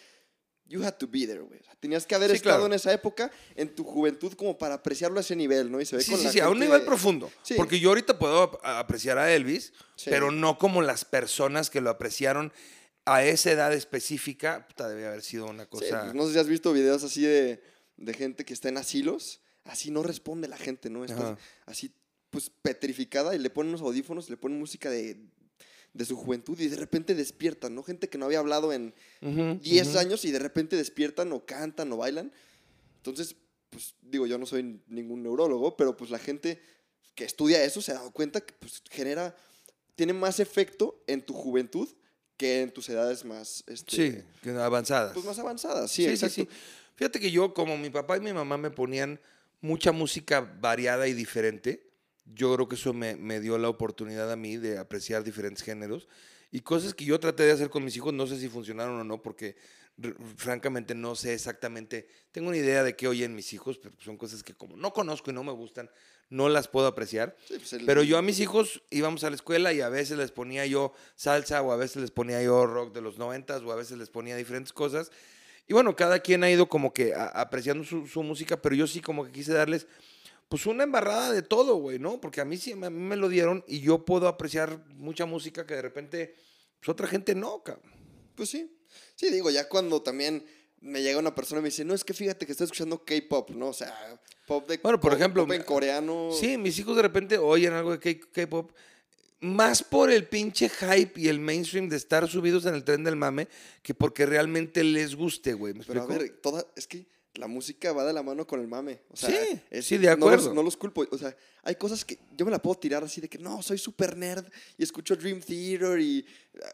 you had to be there, güey. O sea, tenías que haber Sí, estado claro. en esa época, en tu juventud, como para apreciarlo a ese nivel, ¿no? Y se ve Sí, con sí, la sí, a un nivel profundo. Sí. Porque yo ahorita puedo ap- apreciar a Elvis, pero no como las personas que lo apreciaron a esa edad específica. Puta, debe haber sido una cosa... pues, no sé si has visto videos así de, de gente que está en asilos, así no responde la gente, ¿no? Está Ajá. así, pues, petrificada y le ponen unos audífonos, le ponen música de, de su juventud y de repente despiertan, ¿no? Gente que no había hablado en Ujú, 10 ujú. años y de repente despiertan o cantan o bailan. Entonces, pues, digo, yo no soy ningún neurólogo, pero pues la gente que estudia eso se ha dado cuenta que pues genera, tiene más efecto en tu juventud que en tus edades más, este, Sí, avanzadas. pues más avanzadas. Sí, Sí, sí, exacto. sí. Fíjate que yo, como mi papá y mi mamá me ponían mucha música variada y diferente, yo creo que eso me, me dio la oportunidad a mí de apreciar diferentes géneros y cosas que yo traté de hacer con mis hijos, no sé si funcionaron o no, porque francamente no sé exactamente, tengo una idea de qué oyen mis hijos, pero son cosas que como no conozco y no me gustan, no las puedo apreciar. Sí, pues, el- Pero yo a mis hijos íbamos a la escuela y a veces les ponía yo salsa o a veces les ponía yo rock de los noventas o a veces les ponía diferentes cosas. Y bueno, cada quien ha ido como que apreciando su, su música, pero yo sí como que quise darles pues una embarrada de todo, güey, ¿no? Porque a mí sí, a mí me lo dieron y yo puedo apreciar mucha música que de repente pues otra gente no, cabrón. Pues sí. Sí, digo, ya cuando también me llega una persona y me dice, no, es que fíjate que estoy escuchando K-pop, ¿no? O sea, pop de. Bueno, por pop- ejemplo, pop en coreano. Sí, mis hijos de repente oyen algo de K-pop, más por el pinche hype y el mainstream de estar subidos en el tren del mame que porque realmente les guste, güey. ¿Me Pero a ver, toda, es que la música va de la mano con el mame. O sea, Sí, es- sí, de no acuerdo. los- No los, culpo. O sea, hay cosas que yo me la puedo tirar así de que no, soy super nerd y escucho Dream Theater y,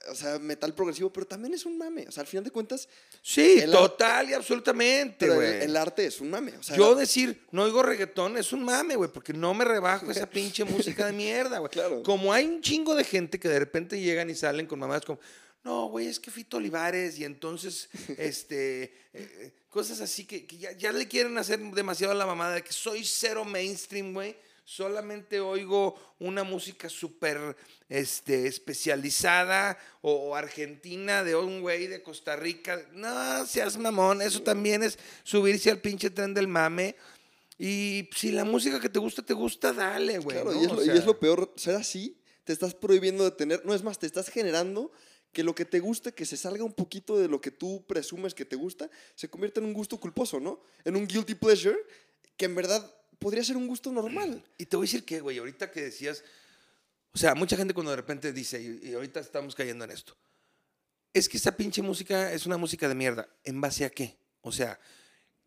o sea, metal progresivo, pero también es un mame. O sea, al final de cuentas, Sí, total y absolutamente, el, güey. el arte es un mame. O sea, Yo decir, no oigo reggaetón, es un mame, güey, porque no me rebajo esa <laughs> pinche música de mierda, güey. Claro. Como hay un chingo de gente que de repente llegan y salen con mamadas como, no, güey, es que Fito Olivares y entonces, <laughs> este, eh, cosas así que, que ya, ya le quieren hacer demasiado a la mamada de que soy cero mainstream, güey. Solamente oigo una música súper este, especializada o, o argentina de un güey de Costa Rica. No, seas mamón, eso también es subirse al pinche tren del mame. Y si la música que te gusta, te gusta, dale, güey. Claro, ¿no? y, es O lo, y es lo peor, ser así, te estás prohibiendo de tener, no es más, te estás generando que lo que te guste, que se salga un poquito de lo que tú presumes que te gusta, se convierta en un gusto culposo, ¿no? En un guilty pleasure, que en verdad podría ser un gusto normal. Y te voy a decir que, güey, ahorita que decías, o sea, mucha gente cuando de repente dice, y, y ahorita estamos cayendo en esto, es que esa pinche música es una música de mierda. ¿En base a qué? O sea,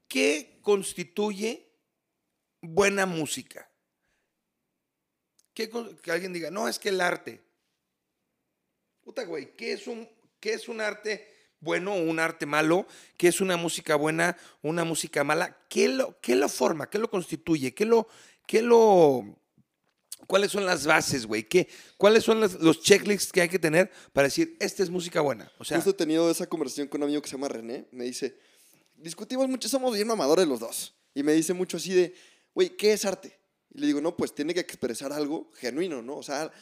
¿qué constituye buena música? ¿Qué con- que alguien diga, no, es que el arte. Puta, güey, ¿qué es un, qué es un arte bueno o un arte malo? ¿Qué es una música buena, una música mala? ¿Qué lo, qué lo forma? ¿Qué lo constituye? ¿Qué lo, qué lo, cuáles son las bases, güey? ¿Qué, ¿Cuáles son las- los checklists que hay que tener para decir, esta es música buena? O sea, Justo he tenido esa conversación con un amigo que se llama René, me dice, discutimos mucho, somos bien mamadores los dos. Y me dice mucho así de, güey, ¿qué es arte? Y le digo, no, pues tiene que expresar algo genuino, ¿no? O sea,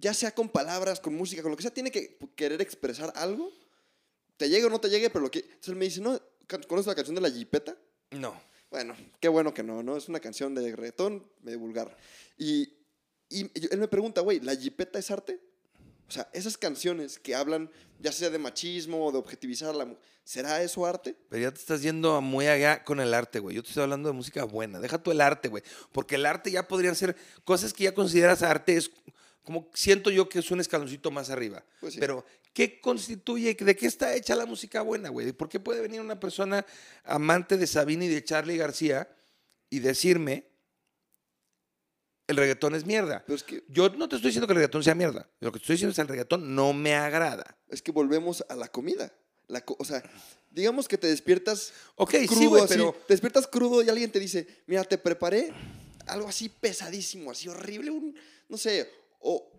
ya sea con palabras, con música, con lo que sea, tiene que querer expresar algo. Te llegue o no te llegue, pero lo que... Entonces él me dice, ¿no? ¿Conoces la canción de La Jipeta? no. Bueno, qué bueno que no, ¿no? Es una canción de reggaetón medio vulgar. Y, y él me pregunta, güey, ¿la Jipeta es arte? O sea, esas canciones que hablan ya sea de machismo o de objetivizar la ¿será eso arte? Pero ya te estás yendo muy allá con el arte, güey. Yo te estoy hablando de música buena. Deja tú el arte, güey. Porque el arte ya podrían ser cosas que ya consideras arte. Es como siento yo que es un escaloncito más arriba. Pues sí. Pero, ¿qué constituye? ¿De qué está hecha la música buena, güey? ¿Por qué puede venir una persona amante de Sabine y de Charlie García y decirme el reggaetón es mierda? Pero es que, Yo no te estoy diciendo que el reggaetón sea mierda. Lo que te estoy diciendo es que el reggaetón no me agrada. es que volvemos a la comida. La co- o sea, digamos que te despiertas Ok, crudo, sí, güey, así, pero... te despiertas crudo y alguien te dice, mira, te preparé algo así pesadísimo, así horrible, un, no sé, o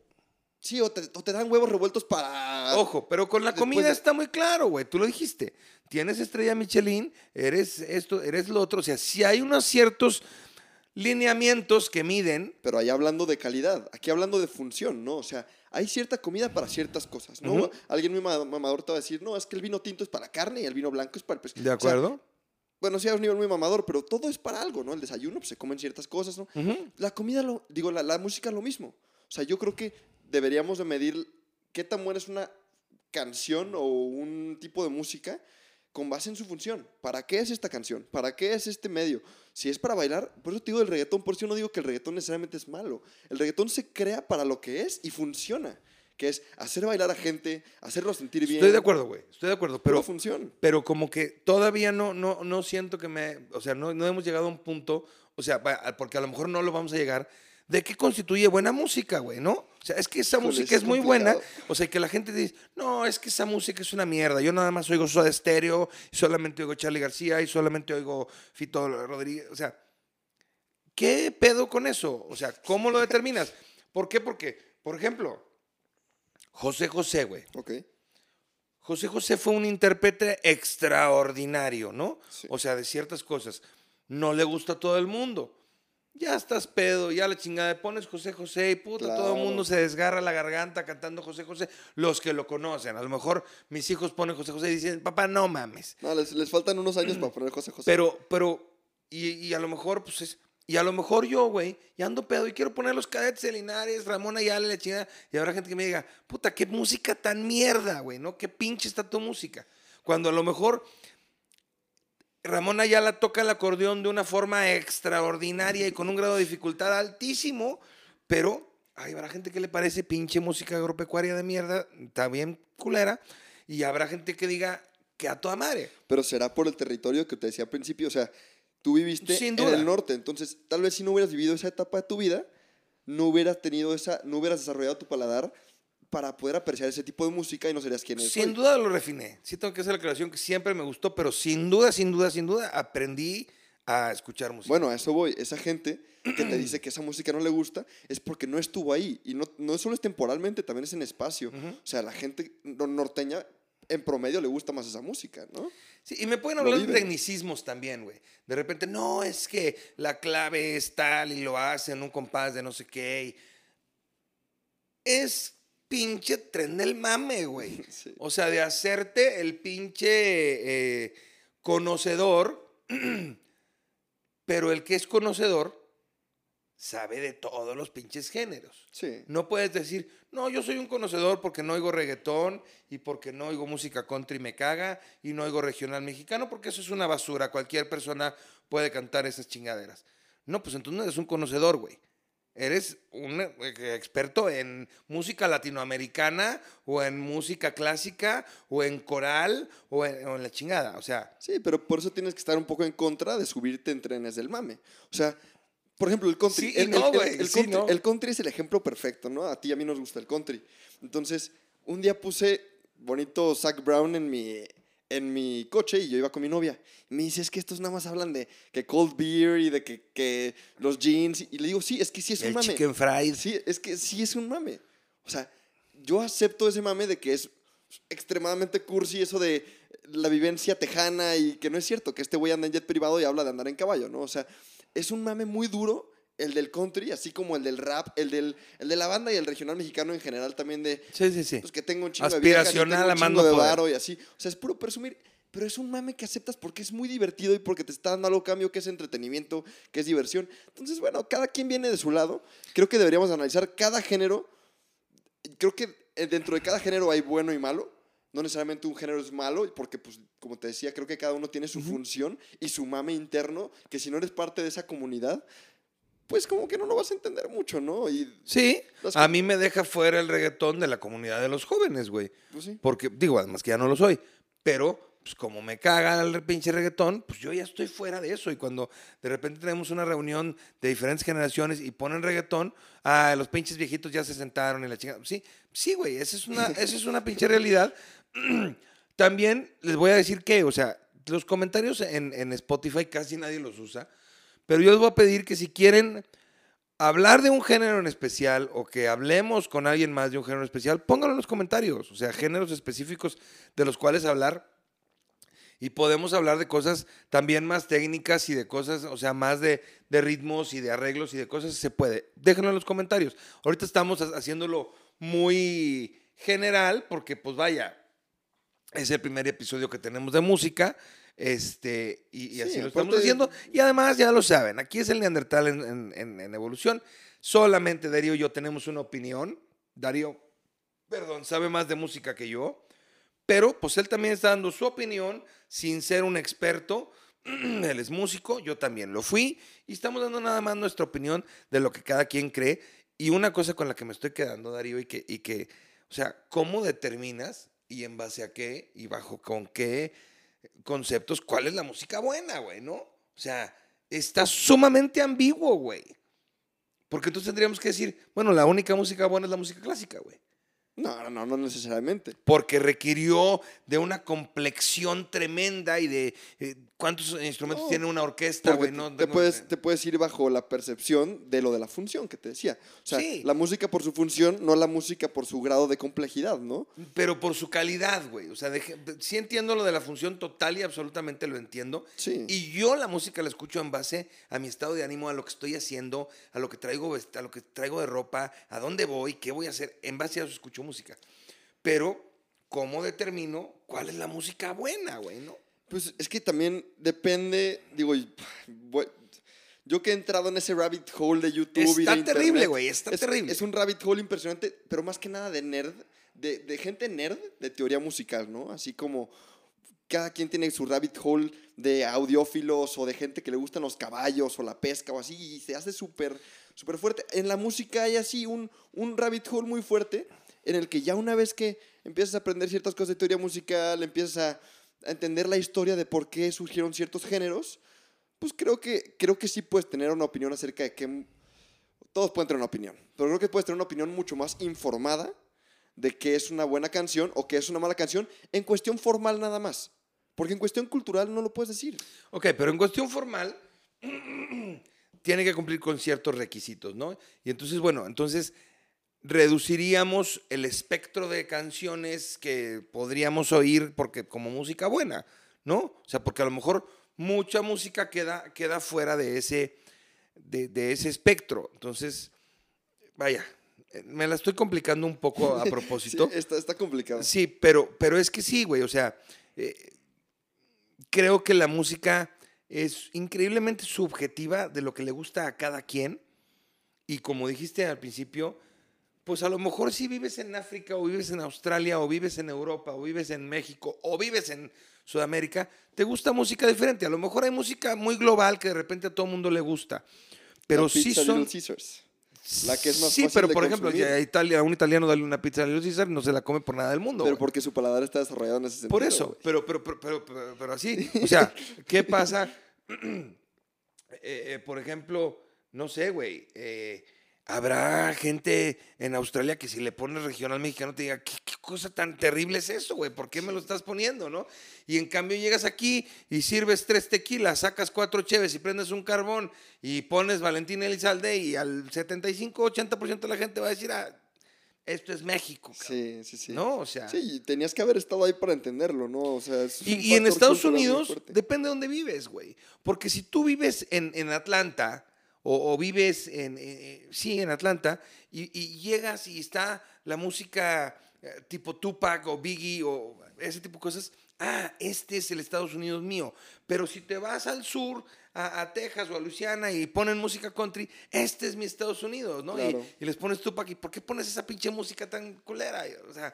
sí, o te, o te dan huevos revueltos para... Ojo, pero con la comida de- está muy claro, güey. Tú lo dijiste. Tienes estrella Michelin, eres esto, eres lo otro. O sea, si hay unos ciertos lineamientos que miden. Pero ahí hablando de calidad, aquí hablando de función, ¿no? O sea, hay cierta comida para ciertas cosas, ¿no? Alguien muy ma- mamador te va a decir, no, es que el vino tinto es para carne y el vino blanco es para el pescado. ¿De acuerdo? bueno, sí, a un nivel muy mamador, pero todo es para algo, ¿no? El desayuno, pues se comen ciertas cosas, ¿no? La comida, lo, digo, la, la música lo mismo. O sea, yo creo que deberíamos de medir qué tan buena es una canción o un tipo de música con base en su función. ¿Para qué es esta canción? ¿Para qué es este medio? Si es para bailar, por eso te digo del reggaetón, por eso yo no digo que el reggaetón necesariamente es malo. El reggaetón se crea para lo que es y funciona, que es hacer bailar a gente, hacerlo sentir bien. Estoy de acuerdo, güey. Estoy de acuerdo. Pero función. pero como que todavía no, no, no siento que me. O sea, no, no hemos llegado a un punto. O sea, porque a lo mejor no lo vamos a llegar. ¿De qué constituye buena música, güey? ¿No? O sea, es que esa Híjole, música es es muy buena. O sea, que la gente dice, no, es que esa música es una mierda. Yo nada más oigo Soda Stereo, y solamente oigo Charlie García y solamente oigo Fito Rodríguez. O sea, ¿qué pedo con eso? O sea, ¿cómo lo determinas? ¿Por qué? Porque, por ejemplo, José José, güey. Ok. José José fue un intérprete extraordinario, ¿no? Sí. O sea, de ciertas cosas. No le gusta a todo el mundo. Ya estás pedo, ya la chingada, pones José José y puta, todo el mundo se desgarra la garganta cantando José José. Los que lo conocen. A lo mejor mis hijos ponen José José y dicen, papá, no mames. No, les, les faltan unos años para poner José José. Pero, pero, y, y a lo mejor, pues es. Y a lo mejor yo, güey, ya ando pedo y quiero poner los cadetes de Linares, Ramón Ayala, la chingada. Y habrá gente que me diga, puta, qué música tan mierda, güey, ¿no? Qué pinche está tu música. Cuando a lo mejor Ramón Ayala toca el acordeón de una forma extraordinaria y con un grado de dificultad altísimo, pero ay, habrá gente que le parece pinche música agropecuaria de mierda, está bien culera, y habrá gente que diga que a toda madre. Pero será por el territorio que te decía al principio. O sea, tú viviste en el norte. Entonces, tal vez si no hubieras vivido esa etapa de tu vida, no hubieras tenido esa, no hubieras desarrollado tu paladar para poder apreciar ese tipo de música y no serías quien eres. Sin hoy. duda lo refiné. Sí tengo que hacer la aclaración que siempre me gustó, pero sin duda, sin duda, sin duda, aprendí a escuchar música. Bueno, a eso voy. Esa gente que te dice que esa música no le gusta es porque no estuvo ahí. Y no, no solo es temporalmente, también es en espacio. O sea, la gente no- norteña en promedio le gusta más esa música, ¿no? Sí, y me pueden hablar de tecnicismos también, güey. De repente, no, es que la clave es tal y lo hace en un compás de no sé qué. y- Es pinche tren del mame, güey. <laughs> Sí. O sea, de hacerte el pinche eh, conocedor, <clears throat> pero el que es conocedor sabe de todos los pinches géneros. Sí. No puedes decir, no, yo soy un conocedor porque no oigo reggaetón y porque no oigo música country me caga y no oigo regional mexicano porque eso es una basura. Cualquier persona puede cantar esas chingaderas. No, pues entonces no eres un conocedor, güey. Eres un eh, experto en música latinoamericana o en música clásica o en coral o en, o en la chingada. O sea, Sí, pero por eso tienes que estar un poco en contra de subirte en trenes del mame. O sea, por ejemplo, el country. Sí el, no, el- el- güey, el sí, country, no. el country es el ejemplo perfecto, ¿no? A ti y a mí nos gusta el country. Entonces, un día puse bonito Zach Brown en mi, en mi coche y yo iba con mi novia. Y me dice, es que estos nada más hablan de que cold beer y de que, que los jeans. Y le digo, sí, es que sí es un el mame. chicken fried. Sí, es que sí es un mame. O sea, yo acepto ese mame de que es extremadamente cursi eso de la vivencia tejana y que no es cierto, que este güey anda en jet privado y habla de andar en caballo, ¿no? O sea, es un mame muy duro el del country, así como el del rap, el, del, el de la banda y el regional mexicano en general también de, Sí, sí, sí. pues que tengo un chingo de viejas tengo Aspiracional un chingo de varo y así. O sea, es puro presumir. Pero es un mame que aceptas porque es muy divertido y porque te está dando algo cambio que es entretenimiento, que es diversión. Entonces, bueno, cada quien viene de su lado. Creo que deberíamos analizar cada género. Creo que eh, dentro de cada género hay bueno y malo. No necesariamente un género es malo, porque, pues, como te decía, creo que cada uno tiene su función y su mame interno, que si no eres parte de esa comunidad, pues como que no lo vas a entender mucho, ¿no? Y, Sí, Las a mí me deja fuera el reggaetón de la comunidad de los jóvenes, güey. pues sí. Porque, digo, además que ya no lo soy. Pero, pues como me caga el pinche reggaetón, pues yo ya estoy fuera de eso. Y cuando de repente tenemos una reunión de diferentes generaciones y ponen reggaetón, ah, los pinches viejitos ya se sentaron y la chingada. Sí, sí, güey, esa es una, esa es una pinche realidad. <clears throat> También les voy a decir que, o sea, los comentarios en, en Spotify casi nadie los usa. Pero yo les voy a pedir que si quieren hablar de un género en especial o que hablemos con alguien más de un género en especial, pónganlo en los comentarios. O sea, géneros específicos de los cuales hablar. Y podemos hablar de cosas también más técnicas y de cosas, o sea, más de, de ritmos y de arreglos y de cosas, se puede. Déjenlo en los comentarios. Ahorita estamos ha- haciéndolo muy general porque, pues vaya, es el primer episodio que tenemos de música. Este, y, y Sí, así lo estamos de- haciendo. Y además, ya lo saben, aquí es el Neandertal en, en- en- en evolución. Solamente Darío y yo tenemos una opinión. Darío, perdón, sabe más de música que yo. Pero pues él también está dando su opinión sin ser un experto. <clears throat> él es músico, yo también lo fui. Y estamos dando nada más nuestra opinión de lo que cada quien cree. Y una cosa con la que me estoy quedando, Darío, y que, y que o sea, ¿cómo determinas y en base a qué y bajo con qué conceptos cuál es la música buena, güey, ¿no? O sea, está sumamente ambiguo, güey. Porque entonces tendríamos que decir, bueno, la única música buena es la música clásica, güey. No, no, no, no necesariamente. Porque requirió de una complexión tremenda y de eh, cuántos instrumentos No, tiene una orquesta, güey. No, te, puedes, te puedes ir bajo la percepción de lo de la función que te decía. O sea, Sí. la música por su función, no la música por su grado de complejidad, ¿no? Pero por su calidad, güey. O sea, deje- sí entiendo lo de la función total y absolutamente lo entiendo. Sí. Y yo la música la escucho en base a mi estado de ánimo, a lo que estoy haciendo, a lo que traigo, a lo que traigo de ropa, a dónde voy, qué voy a hacer. En base a eso escucho música. Pero, ¿cómo determino cuál es la música buena, güey? ¿No? Pues es que también depende, digo, y, <sighs> voy- yo que he entrado en ese rabbit hole de YouTube y Está de terrible, internet, güey, está es, terrible. Es un rabbit hole impresionante, pero más que nada de nerd, de, de gente nerd de teoría musical, ¿no? Así como cada quien tiene su rabbit hole de audiófilos o de gente que le gustan los caballos o la pesca o así, y se hace súper súper fuerte. En la música hay así un, un rabbit hole muy fuerte en el que ya una vez que empiezas a aprender ciertas cosas de teoría musical, empiezas a, entender la historia de por qué surgieron ciertos géneros, pues creo que, creo que sí puedes tener una opinión acerca de qué... Todos pueden tener una opinión, pero creo que puedes tener una opinión mucho más informada de qué es una buena canción o qué es una mala canción en cuestión formal nada más. Porque en cuestión cultural no lo puedes decir. Ok, pero en cuestión formal, <clears throat> tiene que cumplir con ciertos requisitos, ¿no? Y entonces, bueno, entonces reduciríamos el espectro de canciones que podríamos oír porque como música buena, ¿no? O sea, porque a lo mejor mucha música queda, queda fuera de ese, de, de ese espectro. Entonces, vaya, eh, me la estoy complicando un poco a <laughs> Sí, propósito. está, está complicado. Sí, pero, pero es que sí, güey. O sea, eh, creo que la música es increíblemente subjetiva de lo que le gusta a cada quien. Y como dijiste al principio, pues a lo mejor si vives en África o vives en Australia o vives en Europa o vives en México o vives en Sudamérica, te gusta música diferente. A lo mejor hay música muy global que de repente a todo el mundo le gusta. Pero La sí pizza son... Caesars. La que es más sí, fácil pero de por ejemplo, consumir. a, Italia, a un italiano darle una pizza a Little Caesar no se la come por nada del mundo. Pero porque su paladar está desarrollado en ese sentido. Por eso, pero, pero, pero, pero- pero así. O sea, ¿qué pasa? <clears throat> Eh, eh, por ejemplo, no sé, güey. eh, habrá gente en Australia que si le pones regional mexicano te diga, ¿qué, qué cosa tan terrible es eso, güey? ¿Por qué me lo estás poniendo, no? Y en cambio llegas aquí y sirves tres tequilas, sacas cuatro cheves y prendes un carbón y pones Valentín Elizalde y al 75-80% de la gente va a decir, ah, esto es México, cabrón". Sí, sí, sí. ¿no? O sea... Sí, y tenías que haber estado ahí para entenderlo, ¿no? O sea, es Y, y en Estados Unidos depende de dónde vives, güey. Porque si tú vives en, en Atlanta o, o vives en, eh, sí, en Atlanta y, y llegas y está la música eh, tipo Tupac o Biggie o ese tipo de cosas, ah, este es el Estados Unidos mío. Pero si te vas al sur, a, a Texas o a Luisiana y ponen música country, este es mi Estados Unidos, ¿no? Y- Claro. Y, les pones Tupac, ¿y por qué pones esa pinche música tan culera? O sea,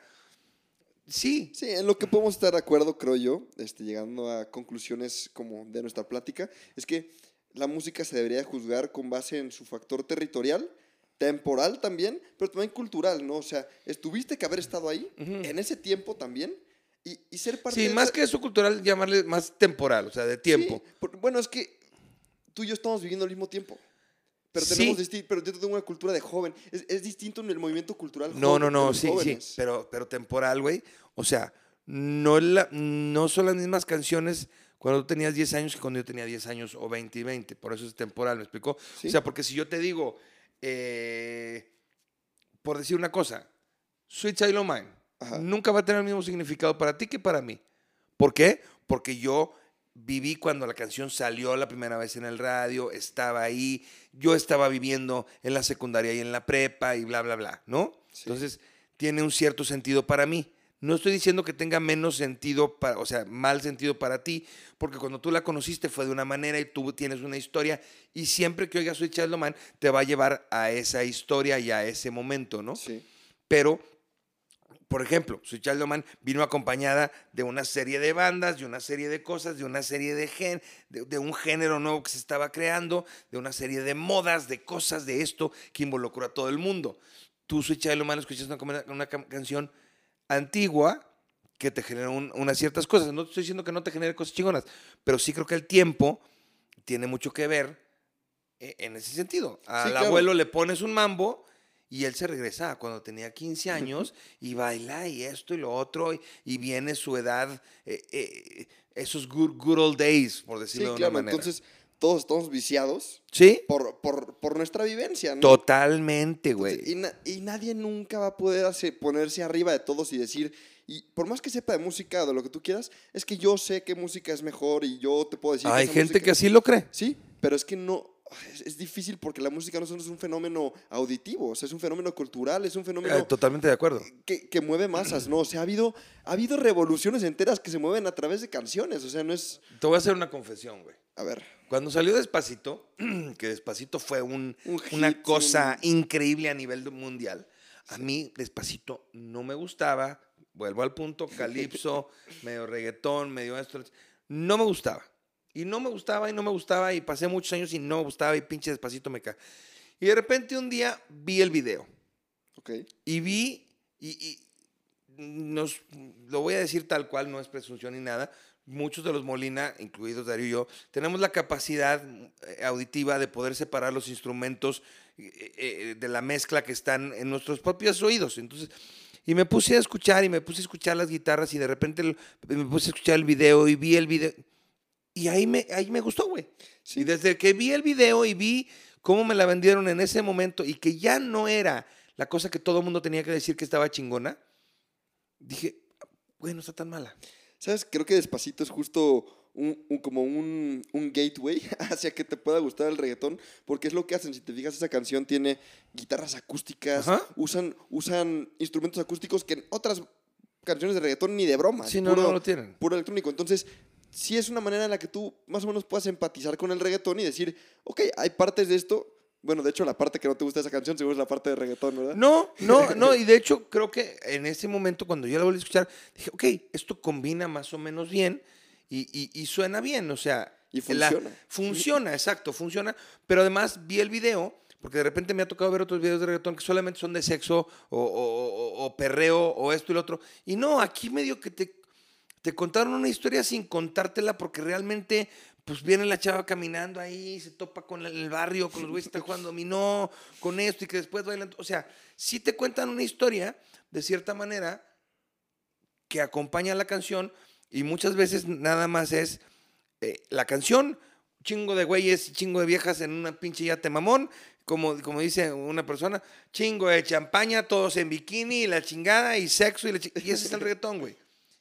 sí, Sí, en lo que podemos estar de acuerdo, creo yo, este, llegando a conclusiones como de nuestra plática, es que la música se debería juzgar con base en su factor territorial, temporal también, pero también cultural, ¿no? O sea, estuviste que haber estado ahí en ese tiempo también y, y ser parte sí, de más que eso cultural, llamarle más temporal, o sea, de tiempo. Sí, por- bueno, es que tú y yo estamos viviendo al mismo tiempo. Pero Sí. tenemos disti- pero yo tengo una cultura de joven. Es, es distinto en el movimiento cultural. No, joven no, no, sí, sí, jóvenes. pero, pero temporal, güey. O sea, no, la, no son las mismas canciones cuando tú tenías 10 años que cuando yo tenía 10 años o 20 y 20. Por eso es temporal, ¿me explicó? Sí. O sea, porque si yo te digo, eh, por decir una cosa, Sweet Child O' Mine, Ajá. nunca va a tener el mismo significado para ti que para mí. ¿Por qué? Porque yo viví cuando la canción salió la primera vez en el radio, estaba ahí, yo estaba viviendo en la secundaria y en la prepa y bla, bla, bla, ¿no? Sí. Entonces, tiene un cierto sentido para mí. No estoy diciendo que tenga menos sentido, para, o sea, mal sentido para ti, porque cuando tú la conociste fue de una manera y tú tienes una historia y siempre que oigas Sweet Child O' Mine te va a llevar a esa historia y a ese momento, ¿no? Sí. Pero, por ejemplo, Sweet Child O' Mine vino acompañada de una serie de bandas, de una serie de cosas, de una serie de gen, de, de un género nuevo que se estaba creando, de una serie de modas, de cosas de esto que involucró a todo el mundo. Tú, Sweet Child O' Mine, escuchas una, una canción antigua que te generó un- unas ciertas cosas. No te estoy diciendo que no te genere cosas chingonas, pero sí creo que el tiempo tiene mucho que ver eh, en ese sentido. Al claro. abuelo le pones un mambo y él se regresa cuando tenía 15 años y baila y esto y lo otro y, y viene su edad, eh, eh, esos good, good old days, por Sí, decirlo de claro. una manera. Entonces, todos estamos viciados sí, por, por, por nuestra vivencia, ¿no? totalmente, güey. y, na- y nadie nunca va a poder ponerse arriba de todos y decir, y por más que sepa de música o de lo que tú quieras, es que yo sé qué música es mejor y yo te puedo decir. Hay gente música- que así lo cree. Sí, pero es que no. Es, es difícil porque la música no solo es un fenómeno auditivo, o sea, es un fenómeno cultural, es un fenómeno Eh, totalmente de acuerdo. que, que mueve masas, ¿no? O sea, ha habido, ha habido revoluciones enteras que se mueven a través de canciones, o sea, no es. Te voy a hacer una confesión, güey. A ver. Cuando salió Despacito, <clears throat> que Despacito fue un- Un una cosa increíble a nivel mundial, a mí Despacito no me gustaba, vuelvo al punto, <laughs> calipso, medio reggaetón, medio esto, no me gustaba. Y no me gustaba y no me gustaba y pasé muchos años y no me gustaba y pinche Despacito me cae. Y de repente un día vi el video Ok. y vi, y, y nos, lo voy a decir tal cual, no es presunción ni nada, muchos de los Molina, incluidos Darío y yo, tenemos la capacidad eh, auditiva de poder separar los instrumentos eh, eh, de la mezcla que están en nuestros propios oídos. Entonces, y me puse a escuchar y me puse a escuchar las guitarras y de repente me puse a escuchar el video y vi el video. Y ahí me, ahí me gustó, güey. Sí. Y desde que vi el video y vi cómo me la vendieron en ese momento y que ya no era la cosa que todo el mundo tenía que decir que estaba chingona, dije, güey, no está tan mala. ¿Sabes? Creo que Despacito es justo un, un- como un, un gateway <laughs> hacia que te pueda gustar el reggaetón, porque es lo que hacen. Si te fijas, esa canción tiene guitarras acústicas, Ajá. usan, usan instrumentos acústicos que en otras canciones de reggaetón ni de broma. Sí, no, puro, no lo tienen. puro electrónico. Entonces, sí es una manera en la que tú más o menos puedas empatizar con el reggaetón y decir, ok, hay partes de esto. Bueno, de hecho, la parte que no te gusta de esa canción seguro es la parte de reggaetón, ¿verdad? No, no, <laughs> no, y de hecho creo que en ese momento cuando yo la volví a escuchar, dije, ok, esto combina más o menos bien y, y- y suena bien, o sea... Y la- funciona. funciona, exacto, funciona, pero además vi el video, porque de repente me ha tocado ver otros videos de reggaetón que solamente son de sexo o, o- o- o perreo o esto y lo otro, y no, aquí medio que te, te contaron una historia sin contártela porque realmente... Pues viene la chava caminando ahí, se topa con el barrio, con los güeyes que están jugando dominó, con esto y que después bailan. O sea, sí te cuentan una historia, de cierta manera, que acompaña la canción y muchas veces nada más es eh, la canción, chingo de güeyes, chingo de viejas en una pinche yate mamón, como, como dice una persona, chingo de champaña, todos en bikini y la chingada y sexo y, la y ese es el reggaetón, güey.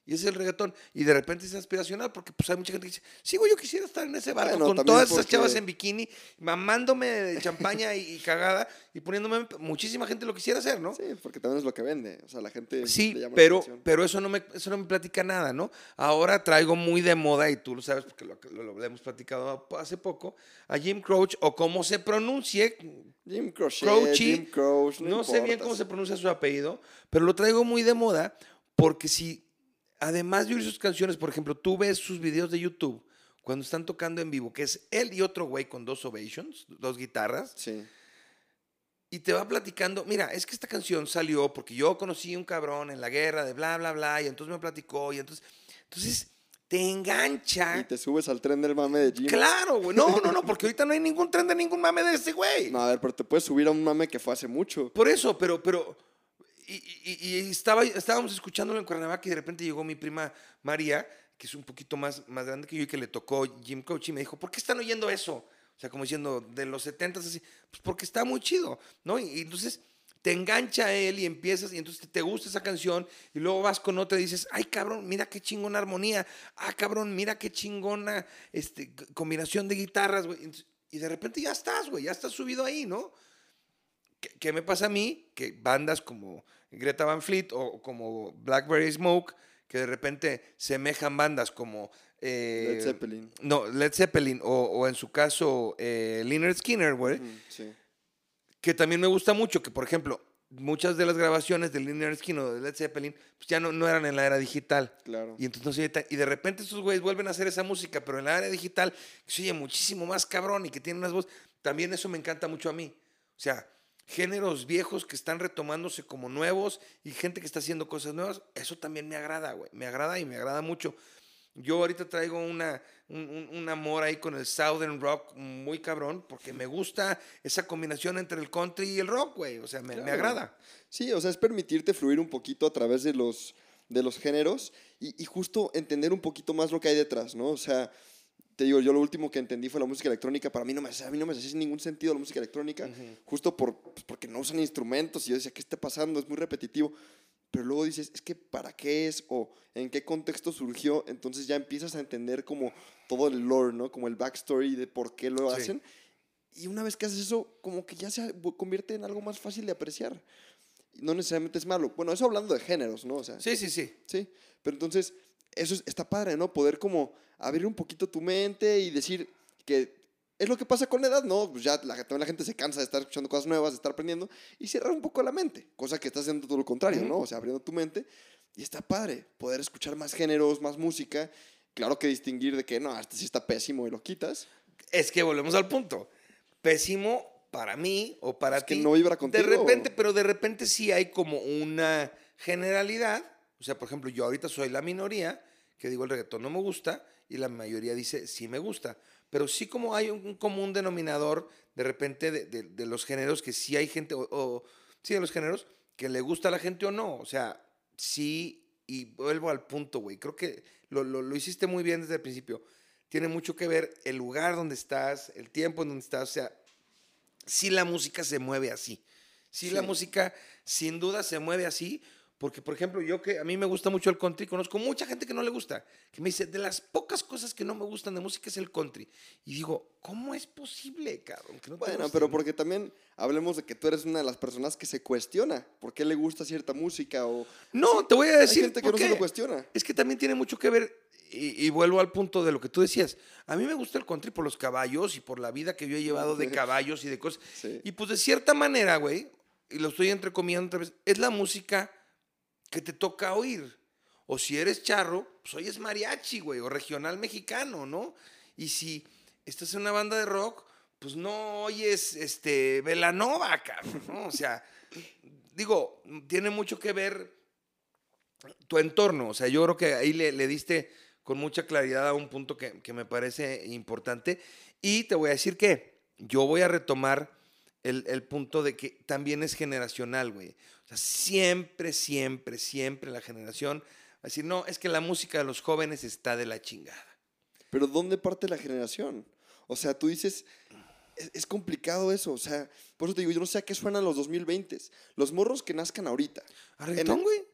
Y ese es el reggaetón. Y de repente es aspiracional porque pues hay mucha gente que dice, sí, güey, yo quisiera estar en ese barco Bueno, con todas esas chavas en bikini, mamándome de champaña y, y cagada y poniéndome... Muchísima gente lo quisiera hacer, ¿no? Sí, porque también es lo que vende. O sea, la gente Sí, le llama la pero, pero eso, no me, eso no me platica nada, ¿no? Ahora traigo muy de moda, y tú lo sabes porque lo, lo- lo hemos platicado hace poco, a Jim Crouch, o cómo se pronuncie, Jim Crochet, Crouchy, Jim Crouch, no, no sé bien cómo se pronuncia su apellido, pero lo traigo muy de moda porque si, además de oír sus canciones, por ejemplo, tú ves sus videos de YouTube cuando están tocando en vivo, que es él y otro güey con dos ovations, dos guitarras, Sí. y te va platicando, mira, es que esta canción salió porque yo conocí a un cabrón en la guerra de bla, bla, bla, y entonces me platicó, y entonces, entonces te engancha. Y te subes al tren del mame de Jim. Claro, güey. No, no, no, <laughs> porque ahorita no hay ningún tren de ningún mame de ese güey. No, a ver, pero te puedes subir a un mame que fue hace mucho. Por eso, pero, pero, y, y- estaba, estábamos escuchándolo en Cuernavaca y de repente llegó mi prima María, que es un poquito más, más grande que yo y que le tocó Jim Coach y me dijo, ¿por qué están oyendo eso? O sea, como diciendo, de los 70 así, pues porque está muy chido, ¿no? Y, entonces te engancha a él y empiezas, y entonces te gusta esa canción, y luego vas con otra y dices, ay cabrón, mira qué chingona armonía, ah cabrón, mira qué chingona este, combinación de guitarras, güey. Y de repente ya estás, güey, ya estás subido ahí, ¿no? ¿Qué, qué me pasa a mí? Que bandas como Greta Van Fleet o como Blackberry Smoke, que de repente semejan bandas como... eh, Led Zeppelin. No, Led Zeppelin o, o en su caso eh, Lynyrd Skinner, güey, Sí. que también me gusta mucho, que por ejemplo, muchas de las grabaciones de Lynyrd Skinner o de Led Zeppelin pues ya no, no eran en la era digital. Claro. Y entonces y de repente estos güeyes vuelven a hacer esa música, pero en la era digital que se oye muchísimo más cabrón y que tiene unas voces. También eso me encanta mucho a mí. O sea, géneros viejos que están retomándose como nuevos y gente que está haciendo cosas nuevas, eso también me agrada, güey. Me agrada y me agrada mucho. Yo ahorita traigo una, un, un- amor ahí con el Southern Rock muy cabrón, porque me gusta esa combinación entre el country y el rock, güey. O sea, me, me Claro. agrada. Sí, o sea, es permitirte fluir un poquito a través de los, de los géneros y, y justo entender un poquito más lo que hay detrás, ¿no? O sea, te digo, yo lo último que entendí fue la música electrónica. Para mí no me, a mí no me hacía ningún sentido la música electrónica, justo por, pues, porque no usan instrumentos y yo decía, ¿qué está pasando? Es muy repetitivo. Pero luego dices, es que ¿para qué es? O ¿en qué contexto surgió? Entonces ya empiezas a entender como todo el lore, ¿no? Como el backstory de por qué lo Sí. hacen. Y una vez que haces eso, como que ya se convierte en algo más fácil de apreciar. No necesariamente es malo. Bueno, eso hablando de géneros, ¿no? O sea, Sí, sí, sí. sí. Pero entonces, eso es- está padre, ¿no? Poder como abrir un poquito tu mente y decir que es lo que pasa con la edad, ¿no? Pues ya la, también la gente se cansa de estar escuchando cosas nuevas, de estar aprendiendo y cerrar un poco la mente. Cosa que estás haciendo todo lo contrario. ¿no? O sea, abriendo tu mente. Y está padre poder escuchar más géneros, más música. Claro que distinguir de que no, este sí está pésimo y lo quitas. Es que volvemos al punto. Pésimo para mí o para Es que ti. no vibra contigo. De repente, pero de repente sí hay como una generalidad. O sea, por ejemplo, yo ahorita soy la minoría que digo el reggaetón no me gusta y la mayoría dice sí me gusta. Pero sí como hay un común denominador de repente de, de- de los géneros que sí hay gente, o, o- sí de los géneros, que le gusta a la gente o no. O sea, sí, y vuelvo al punto, güey. Creo que lo, lo- lo hiciste muy bien desde el principio. Tiene mucho que ver el lugar donde estás, el tiempo en donde estás. O sea, sí la música se mueve así. Sí, la Sí. música sin duda se mueve así. Porque, por ejemplo, yo que a mí me gusta mucho el country, conozco mucha gente que no le gusta, que me dice, de las pocas cosas que no me gustan de música es el country. Y digo, ¿cómo es posible, cabrón? que no te Bueno, guste, pero porque también hablemos de que tú eres una de las personas que se cuestiona por qué le gusta cierta música o No, te voy a hay decir gente que no se lo cuestiona. Es que también tiene mucho que ver, y, y vuelvo al punto de lo que tú decías. A mí me gusta el country por los caballos y por la vida que yo he llevado de caballos y de cosas. Sí. Y pues de cierta manera, güey, y lo estoy entrecomillando otra vez, es la música que te toca oír. O si eres charro, pues oyes mariachi, güey, o regional mexicano, ¿no? Y si estás en una banda de rock, pues no oyes este Velanova, cabrón, ¿no? O sea, digo, tiene mucho que ver tu entorno. O sea, yo creo que ahí le, le diste con mucha claridad a un punto que, que me parece importante. Y te voy a decir que yo voy a retomar el, el punto de que también es generacional, güey. O sea, siempre, siempre, siempre la generación va a decir, no, es que la música de los jóvenes está de la chingada. Pero ¿dónde parte la generación? O sea, tú dices, es, es complicado eso. O sea, por eso te digo, yo no sé a qué suenan los 2020. Los morros que nazcan ahorita. ¿A reggaetón, güey?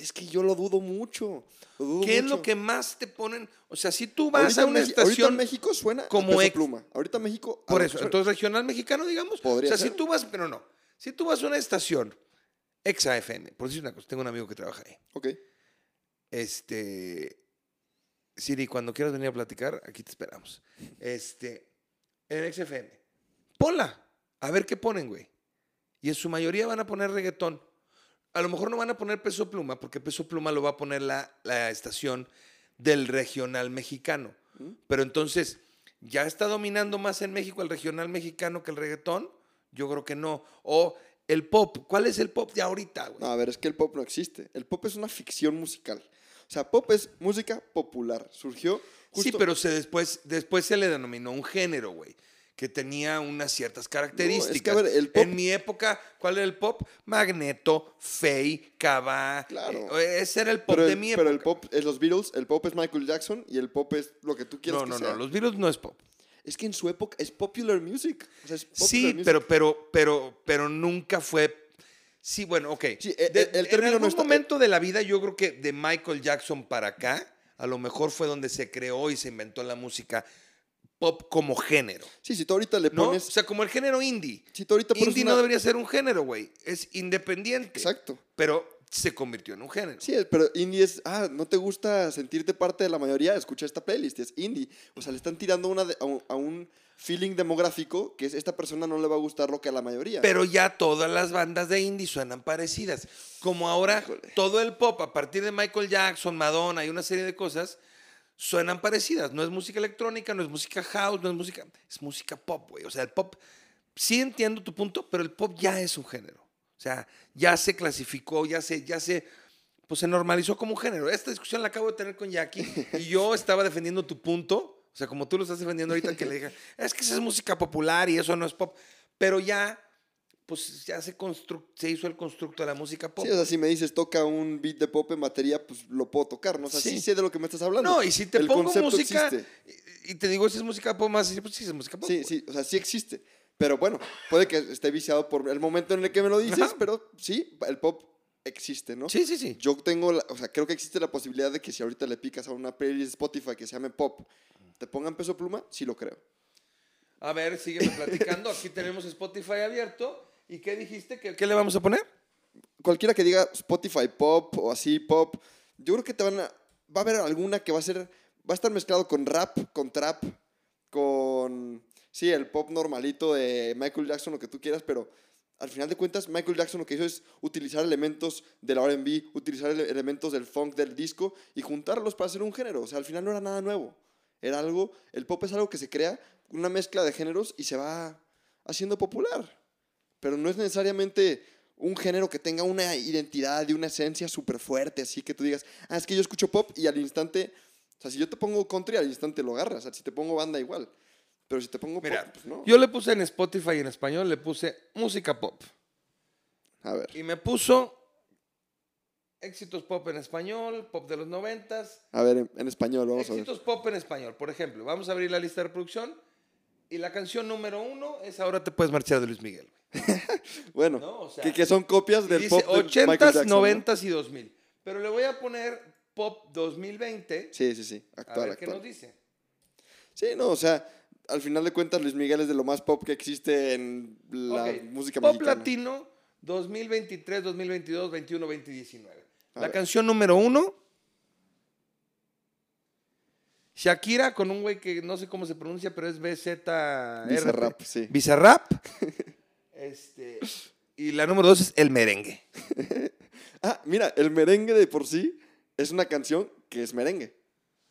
Es que yo lo dudo mucho. lo dudo ¿Qué es lo que más te ponen? O sea, si tú vas Ahorita a una Meji- Ahorita estación en México suena como como ex- pluma. Ahorita en México. a Por eso, suena- entonces regional mexicano, digamos. Podría o sea, si tú vas, pero no. Si tú vas a una estación ex AFM, por decir una cosa, tengo un amigo que trabaja ahí. Ok. Este. Siri, cuando quieras venir a platicar, aquí te esperamos. Este. En XFM. Ponla. A ver qué ponen, güey. Y en su mayoría van a poner reggaetón. A lo mejor no van a poner peso pluma, porque peso pluma lo va a poner la, la estación del regional mexicano. ¿Mm? Pero entonces, ¿ya está dominando más en México el regional mexicano que el reggaetón? Yo creo que no. O el pop. ¿Cuál es el pop de ahorita, güey? No, a ver, es que el pop no existe. El pop es una ficción musical. O sea, pop es música popular. Surgió justo... Sí, pero se después, después se le denominó un género, güey, que tenía unas ciertas características. a ver, el pop- En mi época, ¿cuál era el pop? Magneto, Faye, Cava. Claro. eh, ese era el pop Pero de el, mi pero época. el pop es los Beatles, el pop es Michael Jackson y el pop es lo que tú quieras no, que no, sea. no, los Beatles no es pop. Es que en su época es popular music. O sea, es popular Sí, music. pero, pero, pero, pero nunca fue. Sí, bueno, ok. Sí, e- De- e- el en término no algún está- momento de la vida, yo creo que de Michael Jackson para acá, a lo mejor fue donde se creó y se inventó la música pop como género. Sí, si tú ahorita le ¿No? pones... O sea, como el género indie. si tú ahorita Indie una- no debería ser un género, güey. Es independiente. Exacto. Pero se convirtió en un género. Sí, pero indie es, ah, no te gusta sentirte parte de la mayoría, escucha esta playlist, es indie. O sea, le están tirando una de- a, un, a un feeling demográfico que es esta persona no le va a gustar lo que a la mayoría. Pero ya todas las bandas de indie suenan parecidas. Como ahora Híjole. todo el pop, a partir de Michael Jackson, Madonna y una serie de cosas, suenan parecidas. No es música electrónica, no es música house, no es música. Es música pop, güey. O sea, el pop. Sí entiendo tu punto, pero el pop ya es un género. O sea, ya se clasificó, ya se, ya se. Pues se normalizó como un género. Esta discusión la acabo de tener con Jackie y yo <laughs> estaba defendiendo tu punto. O sea, como tú lo estás defendiendo ahorita, que le dije, es que esa es música popular y eso no es pop. Pero ya, pues ya se, constru- se hizo el constructo de la música pop. Sí, o sea, si me dices toca un beat de pop en batería, pues lo puedo tocar, ¿no? O sea, sí, Sí. sé de lo que me estás hablando. no, y si te El pongo música y, y te digo, esa es música pop más, pues sí, es música pop. Sí, sí, o sea, sí existe. Pero bueno, puede que esté viciado por el momento en el que me lo dices, Ajá. pero sí, el pop existe, ¿no? Sí, sí, sí. Yo tengo, la- o sea, creo que existe la posibilidad de que si ahorita le picas a una playlist de Spotify que se llame pop, te pongan peso pluma, sí lo creo. A ver, sígueme platicando. Aquí tenemos Spotify abierto. ¿Y qué dijiste? ¿Qué, qué le vamos a poner? Cualquiera que diga Spotify pop o así pop, yo creo que te van a, va a haber alguna que va a ser, va a estar mezclado con rap, con trap, con, sí, el pop normalito de Michael Jackson, lo que tú quieras, pero al final de cuentas Michael Jackson lo que hizo es utilizar elementos del R&B, utilizar ele- elementos del funk, del disco y juntarlos para hacer un género. O sea, al final no era nada nuevo. Era algo, el pop es algo que se crea, una mezcla de géneros y se va haciendo popular. Pero no es necesariamente un género que tenga una identidad y una esencia súper fuerte, así que tú digas, ah, es que yo escucho pop y al instante, o sea, si yo te pongo country, al instante lo agarras, o sea, si te pongo banda igual. Pero si te pongo Mira, pop, pues no. yo le puse en Spotify en español, le puse música pop. A ver, Y me puso éxitos pop en español, pop de los noventas, a ver, en, en español, vamos a ver. éxitos pop en español. Por ejemplo, vamos a abrir la lista de reproducción y la canción número uno es Ahora te puedes marchar de Luis Miguel. <laughs> Bueno, No, o sea, que, que son copias del dice pop de Michael 80s, Jackson, ¿no? 90s y 2000. Pero le voy a poner pop 2020 Sí, sí, sí, a actual, ver qué actual. nos dice. Sí, no, o sea, al final de cuentas Luis Miguel es de lo más pop que existe en la Ok, música Pop mexicana. latino 2023, 2022, 21, 2019. A La ver. canción número uno. Shakira con un güey que no sé cómo se pronuncia, pero es BZ. Bizarrap, sí. Bizarrap. <laughs> este, y la número dos es El Merengue. <laughs> Ah, mira, el merengue de por sí es una canción que es merengue.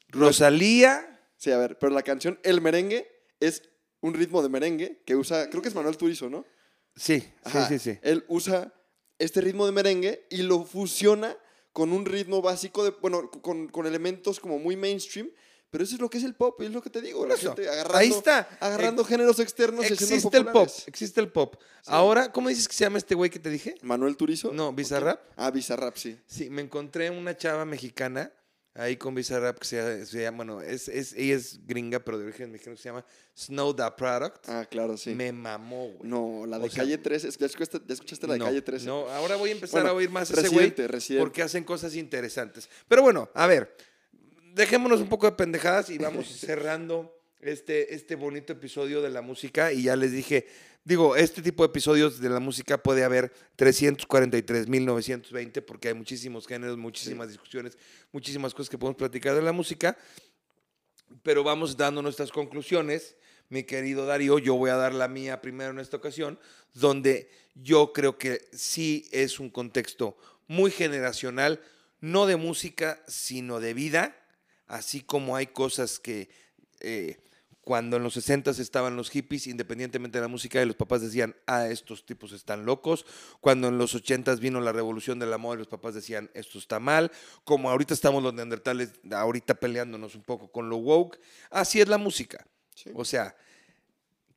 Rosalía. Sí, a ver, pero la canción El merengue es un ritmo de merengue que usa, creo que es Manuel Turizo, ¿no? Sí, Ajá, sí, sí, sí. Él usa este ritmo de merengue y lo fusiona con un ritmo básico, de, bueno, con, con elementos como muy mainstream, pero eso es lo que es el pop, y es lo que te digo, la gente agarrando, Ahí está. agarrando géneros externos Existe el pop, existe el pop. Ahora, ¿cómo dices que se llama este güey que te dije? ¿Manuel Turizo? No, ¿O Bizarrap. quién? Ah, Bizarrap, sí. Sí, me encontré una chava mexicana ahí con Bizarrap que se, se llama, bueno, es, es, ella es gringa, pero de origen mexicano, que se llama Snow Da Product. Ah, claro, sí. Me mamó, güey. No, la de O sea, Calle 13. ¿Ya escuchaste, ya escuchaste la de no, Calle 13? No, ahora voy a empezar Bueno, a oír más a ese güey porque hacen cosas interesantes. Pero bueno, a ver, dejémonos un poco de pendejadas y vamos <laughs> cerrando este, este bonito episodio de la música. Y ya les dije, digo, este tipo de episodios de la música puede haber 343.920 porque hay muchísimos géneros, muchísimas discusiones, muchísimas cosas que podemos platicar de la música. Pero vamos dando nuestras conclusiones. Mi querido Darío, yo voy a dar la mía primero en esta ocasión, donde yo creo que sí es un contexto muy generacional, no de música, sino de vida, así como hay cosas que eh, cuando en los 60 estaban los hippies, independientemente de la música, y los papás decían, ah, estos tipos están locos. Cuando en los 80 vino la revolución del amor, y los papás decían, esto está mal. Como ahorita estamos los neandertales, ahorita peleándonos un poco con lo woke. Así es la música. Sí. O sea,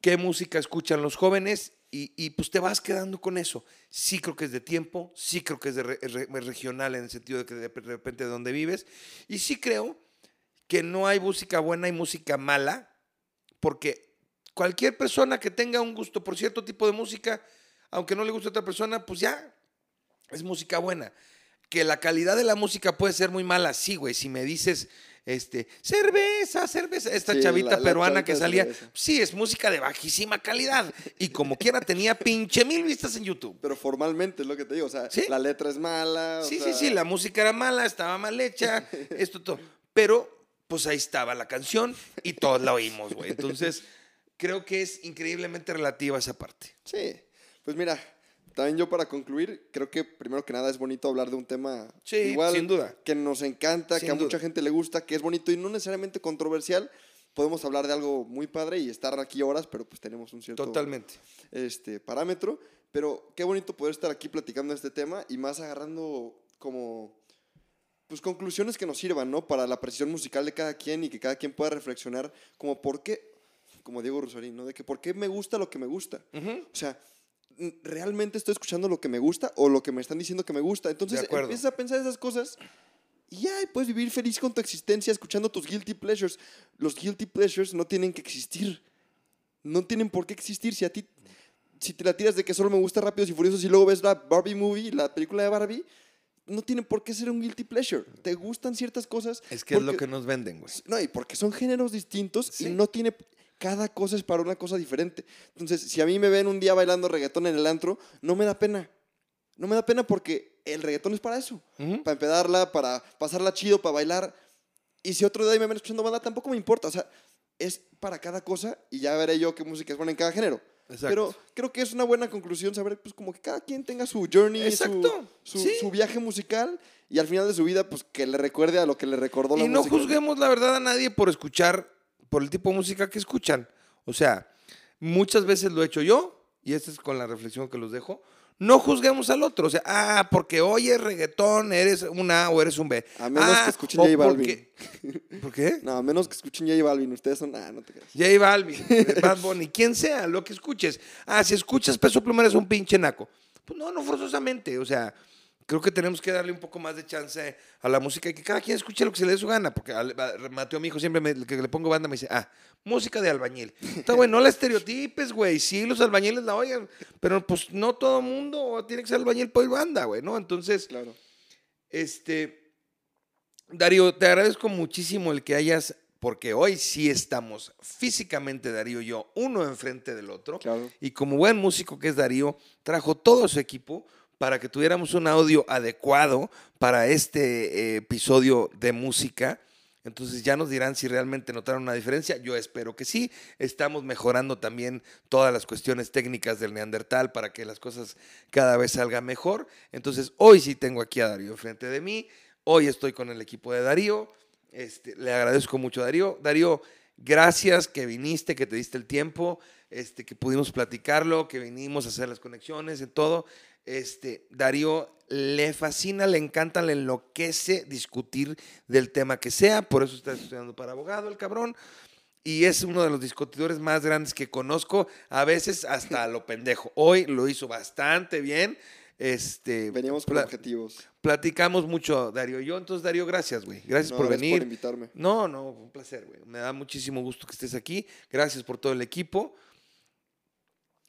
¿qué música escuchan los jóvenes? Y, y, pues te vas quedando con eso. Sí creo que es de tiempo, sí creo que es de re- re- regional en el sentido de que de repente de donde vives. Y sí creo que no hay música buena y música mala, porque cualquier persona que tenga un gusto por cierto tipo de música, aunque no le guste a otra persona, pues ya es música buena. Que la calidad de la música puede ser muy mala, sí, güey. Si me dices, este, cerveza, cerveza, esta Sí, chavita la- la peruana que salía, cerveza. sí, es música de bajísima calidad. Y como quiera tenía pinche mil vistas en YouTube. Pero formalmente es lo que te digo. O sea, Sí. la letra es mala. o Sí, sí, sí, la música era mala, estaba mal hecha, <laughs> esto todo. Pero, pues ahí estaba la canción y todos la oímos, güey. Entonces, creo que es increíblemente relativa esa parte. Sí. Pues mira, también yo para concluir, creo que primero que nada es bonito hablar de un tema Sí, igual sin duda. que nos encanta, Sin que a mucha gente le gusta, que es bonito y no necesariamente controversial. Podemos hablar de algo muy padre y estar aquí horas, pero pues tenemos un cierto Totalmente. este, parámetro. Pero qué bonito poder estar aquí platicando de este tema y más agarrando como pues conclusiones que nos sirvan, ¿no? Para la precisión musical de cada quien y que cada quien pueda reflexionar como por qué, como Diego Rosarín, ¿no? De que por qué me gusta lo que me gusta. Ujú. O sea, ¿realmente estoy escuchando lo que me gusta o lo que me están diciendo que me gusta? Entonces empiezas a pensar esas cosas y ya puedes vivir feliz con tu existencia escuchando tus guilty pleasures. Los guilty pleasures no tienen que existir. No tienen por qué existir. Si a ti, si te la tiras de que solo me gusta Rápidos y Furiosos y luego ves la Barbie movie, la película de Barbie, no tienen por qué ser un guilty pleasure. Te gustan ciertas cosas. Es que es lo que nos venden, güey. no, y porque son géneros distintos Sí. y no tiene. Cada cosa es para una cosa diferente. Entonces, si a mí me ven un día bailando reggaetón en el antro, no me da pena. No me da pena porque el reggaetón es para eso. Para empedarla, para pasarla chido, para bailar. Y si otro día me ven escuchando banda, tampoco me importa. O sea, es para cada cosa y ya veré yo qué música es buena en cada género. Exacto. Pero creo que es una buena conclusión saber, pues, como que cada quien tenga su journey, su- Exacto, su, sí. su viaje musical y al final de su vida, pues, que le recuerde a lo que le recordó la Y no música. juzguemos la verdad a nadie por escuchar, por el tipo de música que escuchan. O sea, muchas veces lo he hecho yo, y esta es con la reflexión que los dejo. No juzguemos al otro. O sea, ah, porque oyes reggaetón, eres un A o eres un B. A menos Ah, que escuchen o J Balvin. porque- ¿Por qué? No, a menos que escuchen J Balvin. Ustedes son. Ah, no te creas. J Balvin, Bad Bunny, quien sea, lo que escuches. Ah, si escuchas Peso Pluma eres un pinche naco. Pues no, no forzosamente. O sea, creo que tenemos que darle un poco más de chance a la música y que cada quien escuche lo que se le dé su gana. Porque a- Mateo, mi hijo, siempre me- que le pongo banda me dice, ah, música de albañil. Está bueno, no la estereotipes, güey. Sí, los albañiles la oigan, pero pues no todo mundo tiene que ser albañil por banda, güey, ¿no? Entonces, Claro. este, Darío, te agradezco muchísimo el que hayas, porque hoy sí estamos físicamente, Darío y yo, uno enfrente del otro. Claro. Y como buen músico que es Darío, trajo todo su equipo para que tuviéramos un audio adecuado para este eh, episodio de música. Entonces ya nos dirán si realmente notaron una diferencia. Yo espero que sí. Estamos mejorando también todas las cuestiones técnicas del Neandertal para que las cosas cada vez salgan mejor. Entonces hoy sí tengo aquí a Darío enfrente de mí. Hoy estoy con el equipo de Darío. Este, le agradezco mucho a Darío. Darío, gracias que viniste, que te diste el tiempo, este, que pudimos platicarlo, que vinimos a hacer las conexiones y todo. Este, Darío le fascina, le encanta, le enloquece discutir del tema que sea, por eso está estudiando para abogado el cabrón. Y es uno de los discutidores más grandes que conozco, a veces hasta lo pendejo. Hoy lo hizo bastante bien. Este, Veníamos con objetivos. Platicamos mucho, Darío y yo. Entonces, Darío, gracias, güey. Gracias No, por gracias venir. por invitarme. No, no, un placer, güey. Me da muchísimo gusto que estés aquí. Gracias por todo el equipo.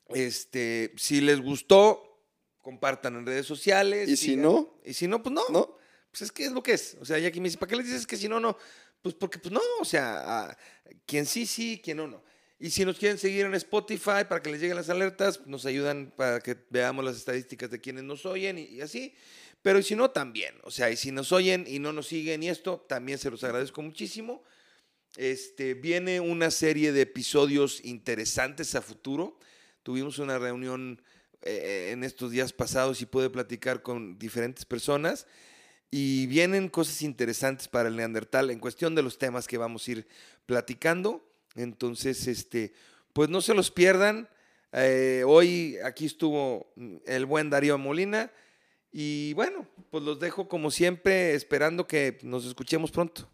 Este, si les gustó, compartan en redes sociales. Y si no, Y si no, pues no. ¿no? Pues es que es lo que es. O sea, ya que me dice, ¿para qué les dices que si no, no? Pues porque, pues no, o sea, a- quien sí, sí, quien no, no. Y si nos quieren seguir en Spotify para que les lleguen las alertas, nos ayudan para que veamos las estadísticas de quienes nos oyen y, y así. Pero y si no, también. O sea, y si nos oyen y no nos siguen y esto, también se los agradezco muchísimo. Este, viene una serie de episodios interesantes a futuro. Tuvimos una reunión eh, en estos días pasados y pude platicar con diferentes personas. Y vienen cosas interesantes para el Neandertal en cuestión de los temas que vamos a ir platicando. Entonces, este, pues no se los pierdan. Eh, hoy aquí estuvo el buen Darío Molina. Y bueno, pues los dejo como siempre, esperando que nos escuchemos pronto.